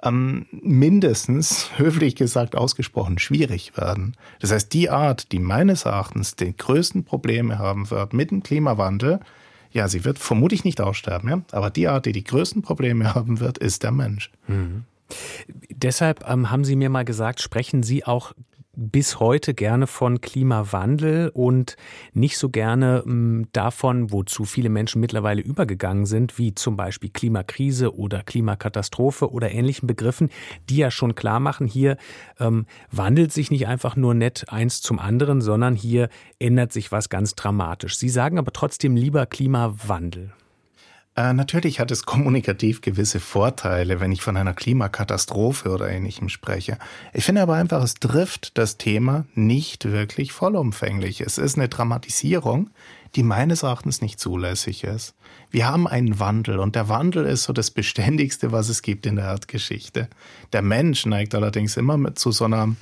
ähm, mindestens, höflich gesagt, ausgesprochen schwierig werden. Das heißt, die Art, die meines Erachtens die größten Probleme haben wird mit dem Klimawandel, ja, sie wird vermutlich nicht aussterben, ja? aber die Art, die die größten Probleme haben wird, ist der Mensch. Mhm. Deshalb ähm, haben Sie mir mal gesagt, sprechen Sie auch bis heute gerne von Klimawandel und nicht so gerne ähm, davon, wozu viele Menschen mittlerweile übergegangen sind, wie zum Beispiel Klimakrise oder Klimakatastrophe oder ähnlichen Begriffen, die ja schon klar machen, hier ähm, wandelt sich nicht einfach nur nett eins zum anderen, sondern hier ändert sich was ganz dramatisch. Sie sagen aber trotzdem lieber Klimawandel. Äh, natürlich hat es kommunikativ gewisse Vorteile, wenn ich von einer Klimakatastrophe oder ähnlichem spreche. Ich finde aber einfach, es trifft das Thema nicht wirklich vollumfänglich. Es ist eine Dramatisierung, die meines Erachtens nicht zulässig ist. Wir haben einen Wandel und der Wandel ist so das Beständigste, was es gibt in der Erdgeschichte. Der Mensch neigt allerdings immer mit zu so einer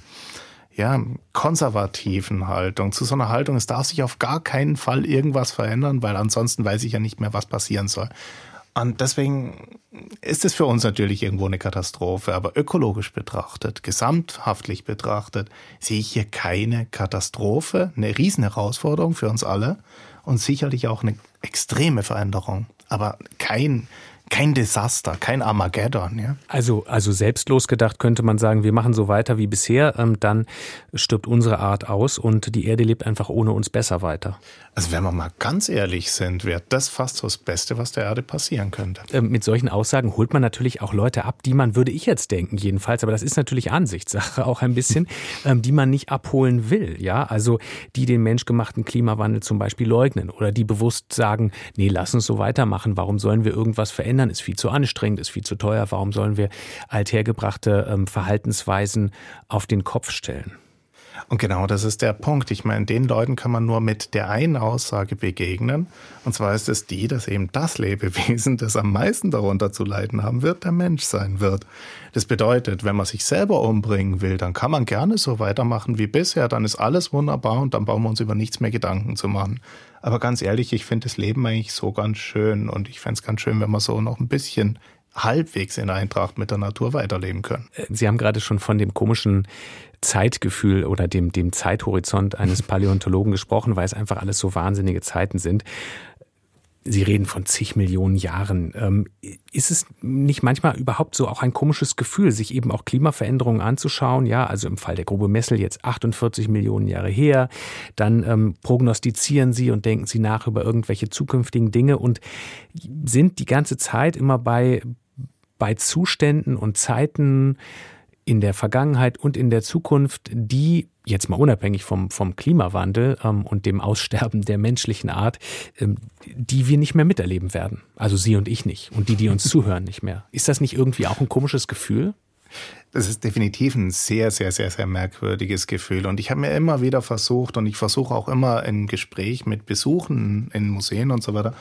ja, konservativen Haltung, zu so einer Haltung, es darf sich auf gar keinen Fall irgendwas verändern, weil ansonsten weiß ich ja nicht mehr, was passieren soll. Und deswegen ist es für uns natürlich irgendwo eine Katastrophe, aber ökologisch betrachtet, gesamthaftlich betrachtet, sehe ich hier keine Katastrophe, eine Riesenherausforderung für uns alle und sicherlich auch eine extreme Veränderung, aber kein kein Desaster, kein Armageddon. Ja? Also, also selbstlos gedacht könnte man sagen, wir machen so weiter wie bisher, ähm, dann stirbt unsere Art aus und die Erde lebt einfach ohne uns besser weiter. Also wenn wir mal ganz ehrlich sind, wäre das fast das Beste, was der Erde passieren könnte. Ähm, mit solchen Aussagen holt man natürlich auch Leute ab, die man, würde ich jetzt denken jedenfalls, aber das ist natürlich Ansichtssache auch ein bisschen, ähm, die man nicht abholen will. Ja, also die den menschgemachten Klimawandel zum Beispiel leugnen oder die bewusst sagen, nee, lass uns so weitermachen, warum sollen wir irgendwas verändern, ist viel zu anstrengend, ist viel zu teuer, warum sollen wir althergebrachte ähm, Verhaltensweisen auf den Kopf stellen. Und genau das ist der Punkt. Ich meine, den Leuten kann man nur mit der einen Aussage begegnen. Und zwar ist es die, dass eben das Lebewesen, das am meisten darunter zu leiden haben wird, der Mensch sein wird. Das bedeutet, wenn man sich selber umbringen will, dann kann man gerne so weitermachen wie bisher. Dann ist alles wunderbar und dann brauchen wir uns über nichts mehr Gedanken zu machen. Aber ganz ehrlich, ich finde das Leben eigentlich so ganz schön und ich fände es ganz schön, wenn man so noch ein bisschen halbwegs in Eintracht mit der Natur weiterleben können. Sie haben gerade schon von dem komischen Zeitgefühl oder dem, dem Zeithorizont eines Paläontologen gesprochen, weil es einfach alles so wahnsinnige Zeiten sind. Sie reden von zig Millionen Jahren. Ähm, ist es nicht manchmal überhaupt so auch ein komisches Gefühl, sich eben auch Klimaveränderungen anzuschauen? Ja, also im Fall der Grube Messel jetzt 48 Millionen Jahre her. Dann ähm, prognostizieren Sie und denken Sie nach über irgendwelche zukünftigen Dinge und sind die ganze Zeit immer bei, bei Zuständen und Zeiten, in der Vergangenheit und in der Zukunft, die jetzt mal unabhängig vom, vom Klimawandel ähm, und dem Aussterben der menschlichen Art, ähm, die wir nicht mehr miterleben werden. Also Sie und ich nicht und die, die uns zuhören, nicht mehr. Ist das nicht irgendwie auch ein komisches Gefühl? Das ist definitiv ein sehr, sehr, sehr, sehr merkwürdiges Gefühl. Und ich habe mir immer wieder versucht und ich versuche auch immer im Gespräch mit Besuchen in Museen und so weiter,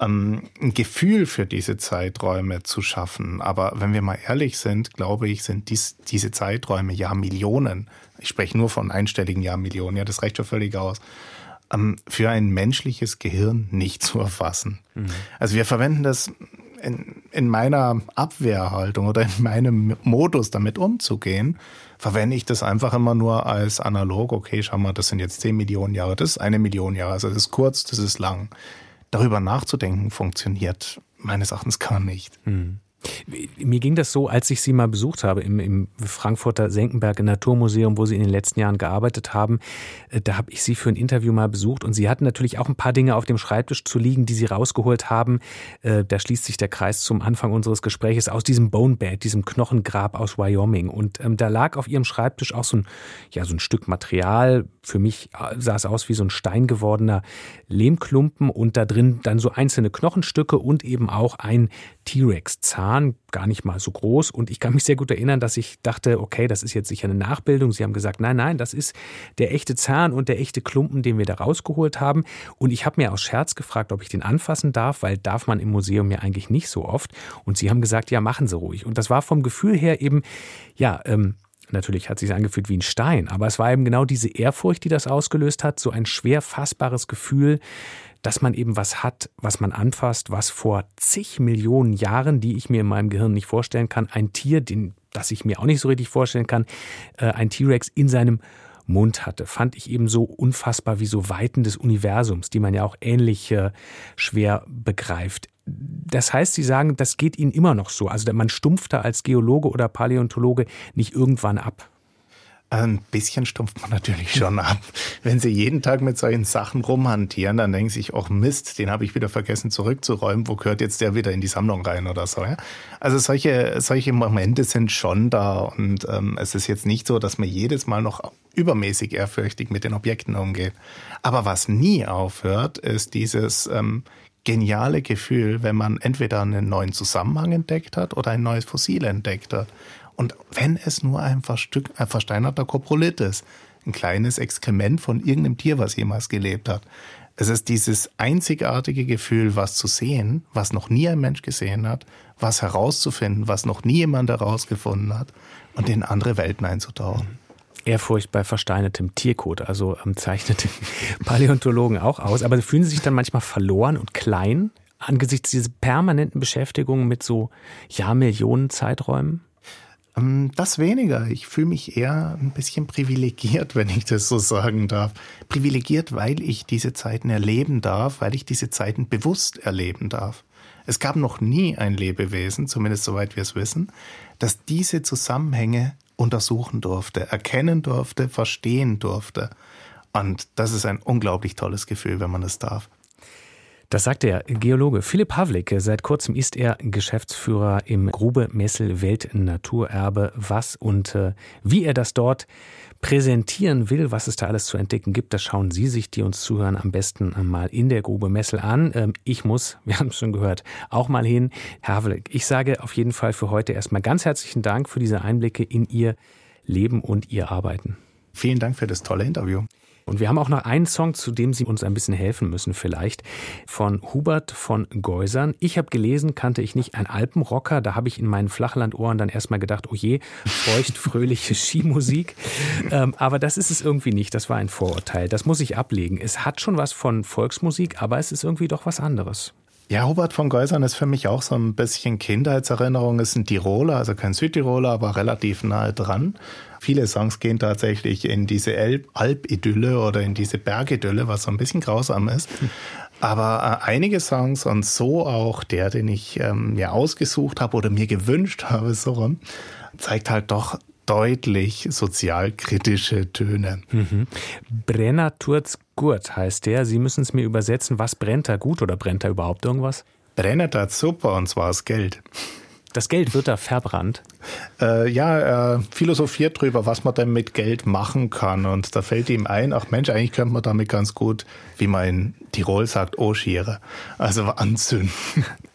ähm, ein Gefühl für diese Zeiträume zu schaffen. Aber wenn wir mal ehrlich sind, glaube ich, sind dies, diese Zeiträume ja Millionen. Ich spreche nur von einstelligen Jahrmillionen, ja, das reicht schon völlig aus. Ähm, für ein menschliches Gehirn nicht zu erfassen. Mhm. Also wir verwenden das in, in meiner Abwehrhaltung oder in meinem Modus damit umzugehen, verwende ich das einfach immer nur als analog. Okay, schau mal, das sind jetzt 10 Millionen Jahre, das ist eine Million Jahre. Also das ist kurz, das ist lang darüber nachzudenken funktioniert meines Erachtens gar nicht. Mhm. Mir ging das so, als ich Sie mal besucht habe im, im Frankfurter Senckenberg Naturmuseum, wo Sie in den letzten Jahren gearbeitet haben. Äh, da habe ich Sie für ein Interview mal besucht und Sie hatten natürlich auch ein paar Dinge auf dem Schreibtisch zu liegen, die Sie rausgeholt haben. Äh, da schließt sich der Kreis zum Anfang unseres Gespräches aus diesem Bone Bed, diesem Knochengrab aus Wyoming. Und ähm, da lag auf Ihrem Schreibtisch auch so ein, ja, so ein Stück Material. Für mich äh, sah es aus wie so ein steingewordener Lehmklumpen und da drin dann so einzelne Knochenstücke und eben auch ein T-Rex-Zahn, gar nicht mal so groß. Und ich kann mich sehr gut erinnern, dass ich dachte, okay, das ist jetzt sicher eine Nachbildung. Sie haben gesagt, nein, nein, das ist der echte Zahn und der echte Klumpen, den wir da rausgeholt haben. Und ich habe mir aus Scherz gefragt, ob ich den anfassen darf, weil darf man im Museum ja eigentlich nicht so oft. Und Sie haben gesagt, ja, machen Sie ruhig. Und das war vom Gefühl her eben, ja, ähm, Natürlich hat sich angefühlt wie ein Stein, aber es war eben genau diese Ehrfurcht, die das ausgelöst hat, so ein schwer fassbares Gefühl, dass man eben was hat, was man anfasst, was vor zig Millionen Jahren, die ich mir in meinem Gehirn nicht vorstellen kann, ein Tier, den, das ich mir auch nicht so richtig vorstellen kann, äh, ein T-Rex in seinem Mund hatte, fand ich eben so unfassbar wie so Weiten des Universums, die man ja auch ähnlich äh, schwer begreift. Das heißt, Sie sagen, das geht Ihnen immer noch so. Also man stumpft da als Geologe oder Paläontologe nicht irgendwann ab. Ein bisschen stumpft man natürlich schon ab. Wenn Sie jeden Tag mit solchen Sachen rumhantieren, dann denken Sie sich, auch Mist, den habe ich wieder vergessen zurückzuräumen. Wo gehört jetzt der wieder in die Sammlung rein oder so? Ja? Also solche, solche Momente sind schon da und ähm, es ist jetzt nicht so, dass man jedes Mal noch übermäßig ehrfürchtig mit den Objekten umgeht. Aber was nie aufhört, ist dieses ähm, geniale Gefühl, wenn man entweder einen neuen Zusammenhang entdeckt hat oder ein neues Fossil entdeckt hat. Und wenn es nur ein versteinerter Koprolit ist, ein kleines Exkrement von irgendeinem Tier, was jemals gelebt hat. Es ist dieses einzigartige Gefühl, was zu sehen, was noch nie ein Mensch gesehen hat, was herauszufinden, was noch nie jemand herausgefunden hat und in andere Welten einzutauchen. Ehrfurcht bei versteinertem Tierkot, also ähm, zeichnet Paläontologen auch aus. Aber fühlen Sie sich dann manchmal verloren und klein angesichts dieser permanenten Beschäftigung mit so Jahrmillionen Zeiträumen? Ähm, das weniger. Ich fühle mich eher ein bisschen privilegiert, wenn ich das so sagen darf. Privilegiert, weil ich diese Zeiten erleben darf, weil ich diese Zeiten bewusst erleben darf. Es gab noch nie ein Lebewesen, zumindest soweit wir es wissen, das diese Zusammenhänge untersuchen durfte, erkennen durfte, verstehen durfte. Und das ist ein unglaublich tolles Gefühl, wenn man es darf. Das sagt der Geologe Philipp Havlik. Seit kurzem ist er Geschäftsführer im Grube Messel Weltnaturerbe. Was und äh, wie er das dort präsentieren will, was es da alles zu entdecken gibt, das schauen Sie sich, die uns zuhören, am besten mal in der Grube Messel an. Ähm, ich muss, wir haben es schon gehört, auch mal hin. Herr Havlik, ich sage auf jeden Fall für heute erstmal ganz herzlichen Dank für diese Einblicke in Ihr Leben und Ihr Arbeiten. Vielen Dank für das tolle Interview. Und wir haben auch noch einen Song, zu dem Sie uns ein bisschen helfen müssen vielleicht, von Hubert von Geusern. Ich habe gelesen, kannte ich nicht, ein Alpenrocker. Da habe ich in meinen Flachlandohren dann erstmal gedacht, oh je, feucht, fröhliche Skimusik. Ähm, aber das ist es irgendwie nicht. Das war ein Vorurteil. Das muss ich ablegen. Es hat schon was von Volksmusik, aber es ist irgendwie doch was anderes. Ja, Hubert von Geusern ist für mich auch so ein bisschen Kindheitserinnerung. Ist ein Tiroler, also kein Südtiroler, aber relativ nahe dran. Viele Songs gehen tatsächlich in diese Alpidylle oder in diese Bergidylle, was so ein bisschen grausam ist. Aber äh, einige Songs und so auch der, den ich ähm, mir ausgesucht habe oder mir gewünscht habe, so rum, zeigt halt doch deutlich sozialkritische Töne. Mhm. Brenner Turz Gurt heißt der. Sie müssen es mir übersetzen. Was brennt da gut oder brennt da überhaupt irgendwas? Brennt da super und zwar das Geld. Das Geld wird da verbrannt. Äh, ja, er philosophiert drüber, was man denn mit Geld machen kann. Und da fällt ihm ein, ach Mensch, eigentlich könnte man damit ganz gut, wie man in Tirol sagt, Oschiere. Also anzünden.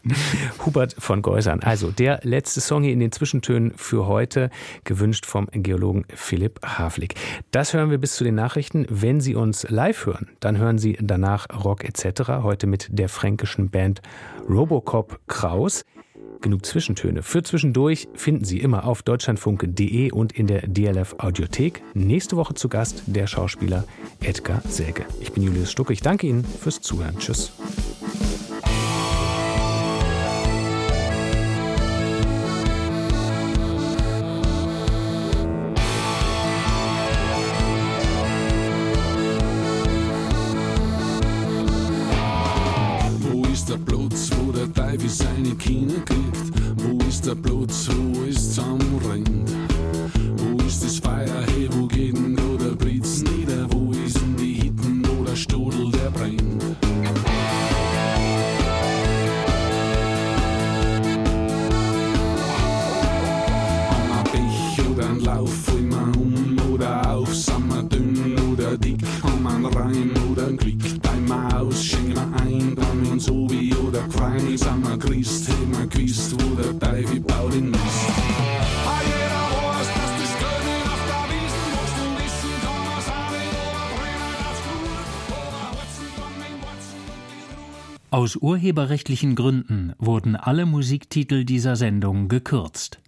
Hubert von Geusern. Also der letzte Song hier in den Zwischentönen für heute, gewünscht vom Geologen Philipp Havlik. Das hören wir bis zu den Nachrichten. Wenn Sie uns live hören, dann hören Sie danach Rock etc. Heute mit der fränkischen Band Robocop Kraus genug Zwischentöne. Für zwischendurch finden Sie immer auf deutschlandfunke.de und in der DLF Audiothek. Nächste Woche zu Gast der Schauspieler Edgar Säge. Ich bin Julius Stucke. Ich danke Ihnen fürs Zuhören. Tschüss. Seine Kinder kriegt. Wo ist der Platz, wo ist zusammenrennt? Wo ist das Feuer, hey, wo oder Crime, sind wir Christ, hey, man gewusst, wo der Teufel baut den Mist. Der. Aus urheberrechtlichen Gründen wurden alle Musiktitel dieser Sendung gekürzt.